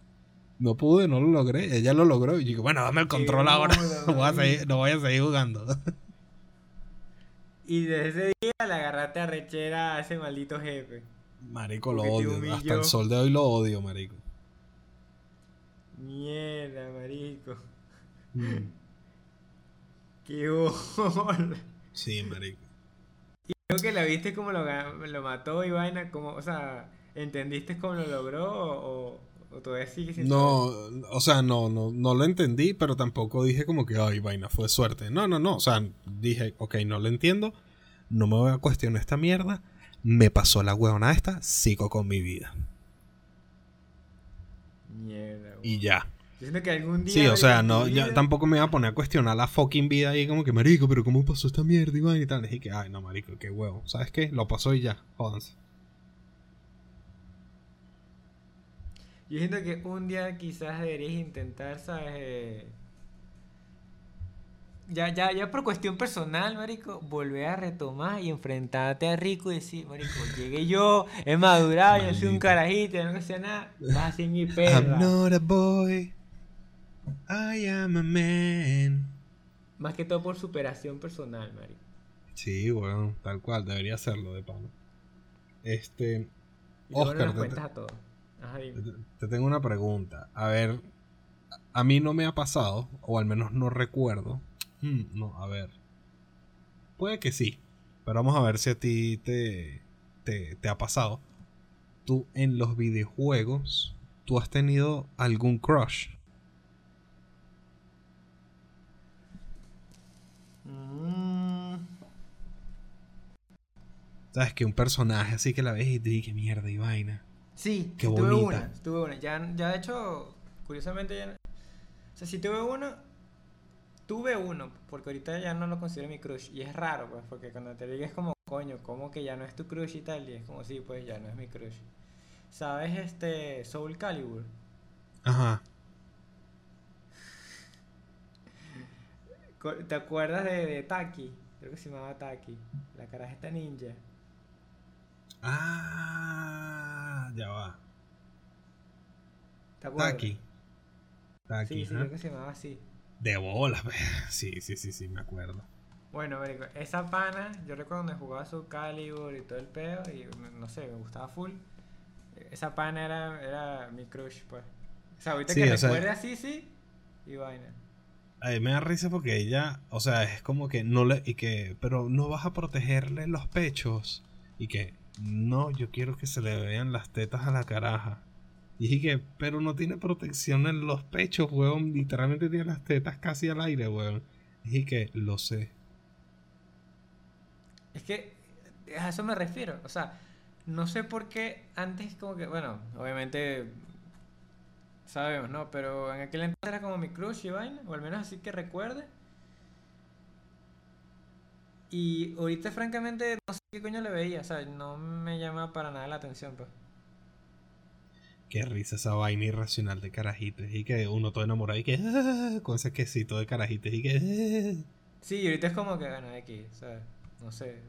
No pude, no lo logré. Ella lo logró. Y yo dije, bueno, dame el control ahora. (laughs) no, voy a seguir, no voy a seguir jugando. (laughs) Y desde ese día le agarraste a rechera a ese maldito jefe. Marico, lo Porque odio. Hasta el sol de hoy lo odio, marico. Mierda, marico. Mm. (laughs) Qué bola. Sí, marico. Creo que la viste como lo, lo mató y vaina, como, o sea, ¿entendiste cómo lo logró o, o, todavía sigue sin No, o sea, no, no, no lo entendí, pero tampoco dije como que, ay, vaina, fue suerte. No, no, no. O sea, dije, ok, no lo entiendo. No me voy a cuestionar esta mierda. Me pasó la huevona esta, sigo con mi vida. Mierda, Y ya. Yo siento que algún día. Sí, o sea, no, yo tampoco me iba a poner a cuestionar la fucking vida ahí como que, marico, pero ¿cómo pasó esta mierda y vaina y tal? Dije que, ay, no, marico, qué huevo. ¿Sabes qué? Lo pasó y ya, jódanse. Yo siento que un día quizás deberías intentar, ¿sabes? Eh, Ya, ya, ya por cuestión personal, marico, volver a retomar y enfrentarte a Rico y decir, marico, llegué yo, he madurado, yo soy un carajito, yo no sé nada, vas a ser mi perra. I'm not a boy. I am a man. Más que todo por superación personal, marico. Sí, bueno, tal cual, debería hacerlo de pana. Este, Y Oscar, nos cuentas a todos. Te, te tengo una pregunta. A ver, a mí no me ha pasado, o al menos no recuerdo. Hmm, no, a ver. Puede que sí, pero vamos a ver si a ti te, te, te ha pasado. Tú en los videojuegos, ¿tú has tenido algún crush? Mm, ¿Sabes? Que un personaje así que la ves y te qué mierda y vaina. Sí, Qué sí tuve bonita. una, sí tuve una. Ya, ya de hecho, curiosamente ya... O sea, si tuve uno, tuve uno, porque ahorita ya no lo considero mi crush. Y es raro, pues, porque cuando te digas como, coño, como que ya no es tu crush y tal, y es como, sí, pues ya no es mi crush. ¿Sabes este Soul Calibur? Ajá. ¿Te acuerdas de, de Taki? Creo que se llamaba Taki, la carajita ninja. Ah, ya va. ¿Te acuerdas? Taki. Taki, Sí, sí, ajá. creo que se llamaba así. De bolas, (laughs) pe. Sí, sí, sí, sí, me acuerdo. Bueno, marico, esa pana, yo recuerdo cuando jugaba su Calibur y todo el pedo, y no sé, me gustaba full. Esa pana era, era mi crush, pues. O sea, ahorita Sí, que o sea- recuerde así, sí, y vaina. A mí me da risa porque ella, o sea, es como que no le. Y que, pero no vas a protegerle los pechos. Y que, no, yo quiero que se le vean las tetas a la caraja. Y dije pero no tiene protección en los pechos, weón. Literalmente tiene las tetas casi al aire, weón. Dije que, lo sé. Es que a eso me refiero. O sea, no sé por qué antes como que, bueno, obviamente sabemos, ¿no? Pero en aquel entonces era como mi crush y vaina, o al menos así que recuerde. Y ahorita francamente no sé qué coño le veía, o sea, no me llama para nada la atención, pues. Qué risa esa vaina irracional de carajitos. Y que uno todo enamorado y que, ah, (laughs) con ese quesito de carajitos. Y que, ah. (laughs) Sí, y ahorita es como que, bueno, aquí, ¿sabes? No sé.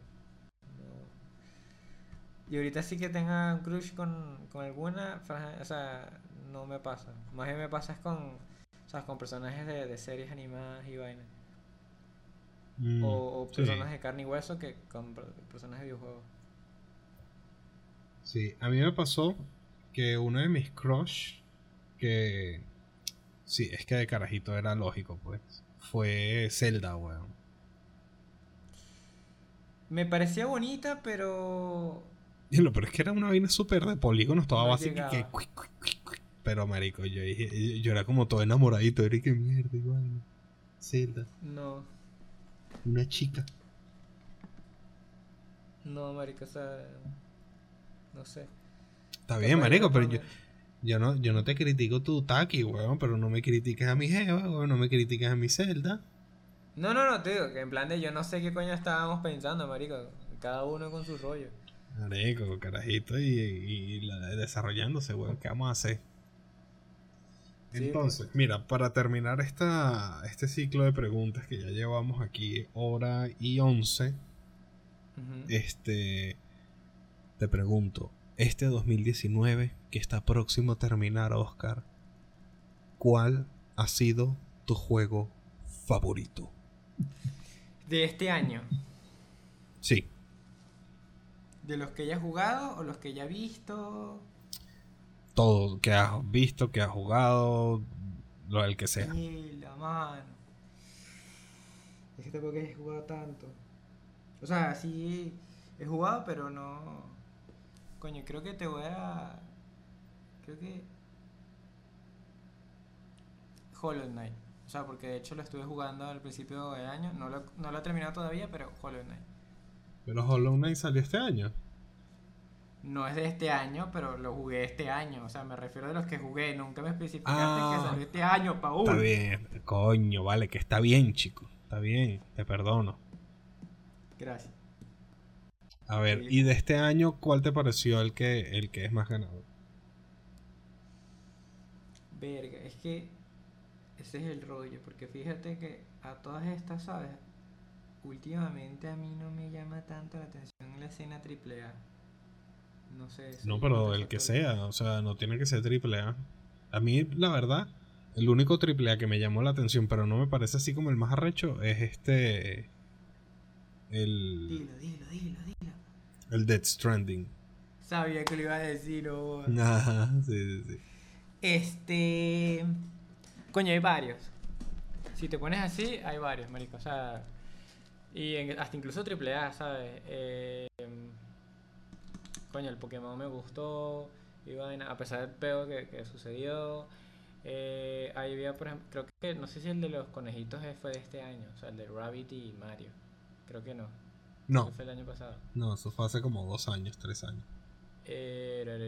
No. Y ahorita sí que tenga un crush con, con alguna, o sea, no me pasa. Más bien me pasa es con, o sea, con personajes de, de series animadas y vaina. Mm, O, o sí. personas de carne y hueso que con per- personajes de videojuegos. Sí, a mí me pasó que uno de mis crush, que sí, es que de carajito era lógico, pues, fue Zelda, weón. Me parecía bonita, pero... Y lo peor es que era una vaina súper de polígonos, toda No básica que... Pero marico, yo dije, yo era como todo enamoradito, era y que mierda, vaina. Zelda, No, una chica. no, marico, o sea... No sé. Está bien, marico, pero yo, yo no, yo no te critico tu taqui, weón, pero no me critiques a mi jeva, weón, no me critiques a mi Zelda. No, no, no, te digo, que en plan de yo no sé qué coño estábamos pensando, marico. Cada uno con su rollo. Marico, carajito y, y la- desarrollándose, weón. ¿Qué vamos a hacer? Sí, Entonces, mira, para terminar esta, este ciclo de preguntas que ya llevamos aquí hora y once, este, te pregunto, este 2019 que está próximo a terminar, Oscar, ¿cuál ha sido tu juego favorito? De este año. Sí, ¿De los que ya he jugado o los que ya he visto? Todo que has visto, que has jugado, lo del que sea. La mano. Es que tampoco he jugado tanto. O sea, sí he jugado, pero no. Coño, creo que te voy a. Creo que. Hollow Knight. O sea, porque de hecho lo estuve jugando al principio del año. No lo, no lo he terminado todavía, pero Hollow Knight. Pero Hollow Knight salió este año. No es de este año, pero lo jugué este año. O sea, me refiero de los que jugué. Nunca me especificaste Ah. que salió este año, Paul. Está bien, coño, vale, que está bien, chico. Está bien, te perdono. Gracias. A ver, y de este año, ¿cuál te pareció el que, el que es más ganador? Verga, es que ese es el rollo, porque fíjate que a todas estas, ¿sabes? Últimamente a mí no me llama tanto la atención la escena AAA. No sé. No, pero el que sea, o sea, no tiene que ser triple A. A mí, la verdad, el único triple A que me llamó la atención, pero no me parece así como el más arrecho, es este... El, Dilo, dilo, dilo, dilo. el Dead Stranding. Sabía que lo iba a decir, oh. (laughs) Ajá, sí, sí, sí. Este. Coño, hay varios. Si te pones así, hay varios, marico. O sea. Y en- hasta incluso AAA, ¿sabes? Eh, coño, el Pokémon me gustó. Y vaina, a pesar del peo que, que sucedió. Eh, ahí había, por ejemplo, creo que, no sé si el de los conejitos fue de este año. O sea, el de Rabbit y Mario. Creo que no. No, Creo que fue el año pasado. no, eso fue hace como dos años, tres años. Eh, ra, ra,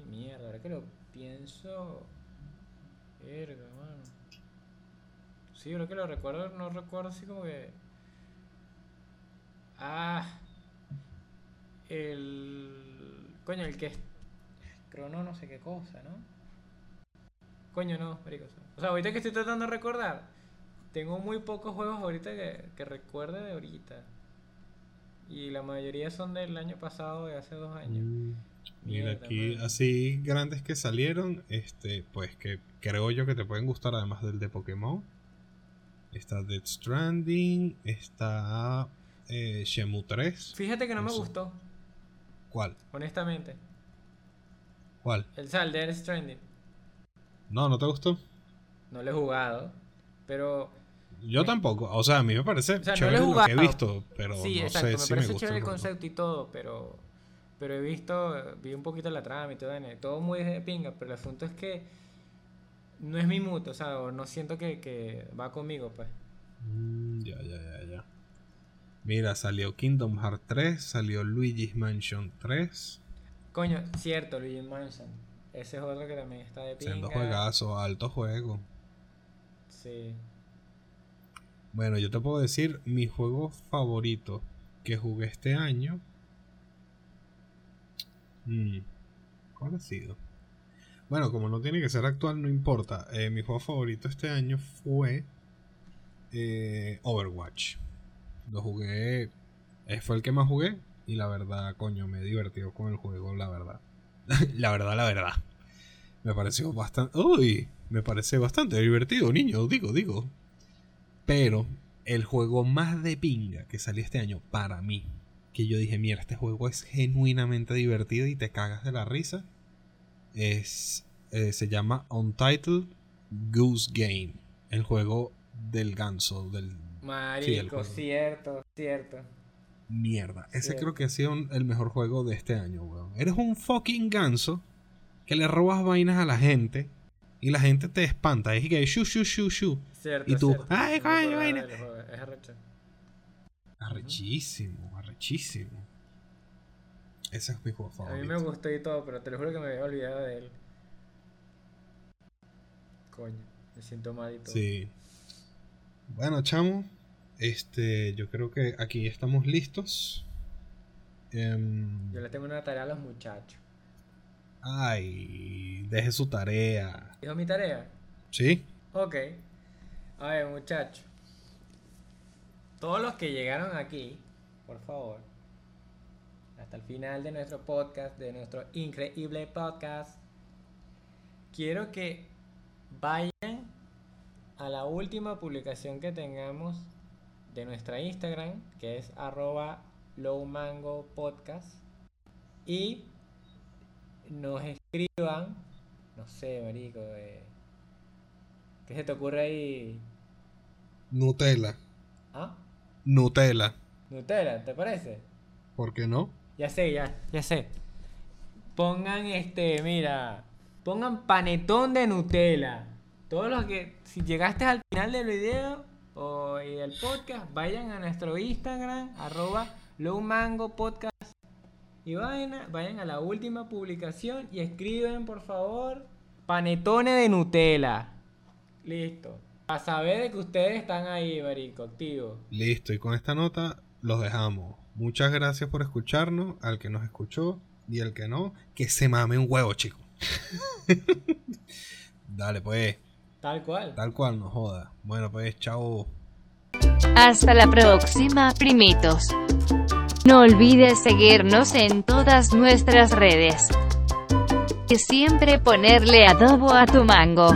ra, Mierda, ahora que lo pienso. Verga, mano. Sí, ahora que lo recuerdo, no recuerdo así como que. Ah. El. Coño, el que es. Crono, no sé qué cosa, ¿no? Coño, no, marico. O sea, ahorita que estoy tratando de recordar, tengo muy pocos juegos ahorita que, que recuerde de ahorita. Y la mayoría son del año pasado, de hace dos años. Mm, Mira, Mierda, aquí así grandes que salieron, este, pues que creo yo que te pueden gustar además del de Pokémon. Está Dead Stranding. Está eh, Shemu 3. Fíjate que no me gustó, ¿Cuál? honestamente. ¿Cuál? El Sal Death Stranding. No, ¿no te gustó? No lo he jugado, pero Yo tampoco. O sea, a mí me parece O sea, no chévere lo he lo que he visto, pero sí, no exacto, sé me si me parece gusta chévere el concepto y todo, pero pero he visto, vi un poquito la trama y todo, todo muy de pinga, pero el asunto es que no es mi mood, o sea, no siento que, que va conmigo, pues. Mm, ya, ya, ya, ya. Mira, salió Kingdom Hearts 3, salió Luigi's Mansion 3. Coño, cierto, Luigi Mansion. Ese es otro que también está de pinga. Siendo juegazo, alto juego. Sí. Bueno, yo te puedo decir mi juego favorito que jugué este año. Mm, ¿Cuál ha sido? Bueno, como no tiene que ser actual, no importa. Eh, mi juego favorito este año fue eh, Overwatch. Lo jugué. eh, fue el que más jugué. Y la verdad, coño, me he con el juego, la verdad. (laughs) la verdad, la verdad. Me pareció bastante. ¡Uy! Me parece bastante divertido, niño. Digo, digo. Pero el juego más de pinga que salió este año para mí, que yo dije, mira, este juego es genuinamente divertido y te cagas de la risa, es eh, se llama Untitled Goose Game, el juego del ganso, del Marico, cierto, cierto. mierda. Ese Cierto. creo que ha sido un- el mejor juego de este año, weón. Eres un fucking ganso que le robas vainas a la gente y la gente te espanta. Es que shu shu shu shu. Cierto, Y tú, cierto. "Ay, acordaba vaina". Es arrecho. Arrechísimo, arrechísimo. Ese es mi juego A favorito. mí me gustó y todo, pero te lo juro que me había olvidado de él. Coño, me siento mal y todo. Sí. Bueno, chamo. Este, yo creo que aquí estamos listos. Em, Yo le tengo una tarea a los muchachos. ay, deje su tarea. ¿Dijo mi tarea? ¿Sí? Ok. A ver, muchachos. Todos los que llegaron aquí, por favor, hasta el final de nuestro podcast, de nuestro increíble podcast, quiero que vayan la última publicación que tengamos de nuestra Instagram, que es arroba lowmangopodcast, y nos escriban, no sé, marico, eh, ¿qué se te ocurre ahí? Nutella. ¿Ah? Nutella. Nutella, ¿te parece? ¿Por qué no? Ya sé, ya, ya sé. Pongan este, mira, pongan panetón de Nutella. Todos los que, si llegaste al final del video o y del podcast, vayan a nuestro Instagram, arroba lowmango podcast y vayan, a- la última publicación y escriben, por favor, panetones de Nutella. Listo. A saber de que ustedes están ahí, marico, activos. Listo, y con esta nota los dejamos. Muchas gracias por escucharnos, al que nos escuchó y al que no, que se mame un huevo, chico. (laughs) Dale, pues, Tal cual. tal cual, no joda. Bueno, pues, chao. Hasta la próxima, primitos. No olvides seguirnos en todas nuestras redes. Y siempre ponerle adobo a tu mango.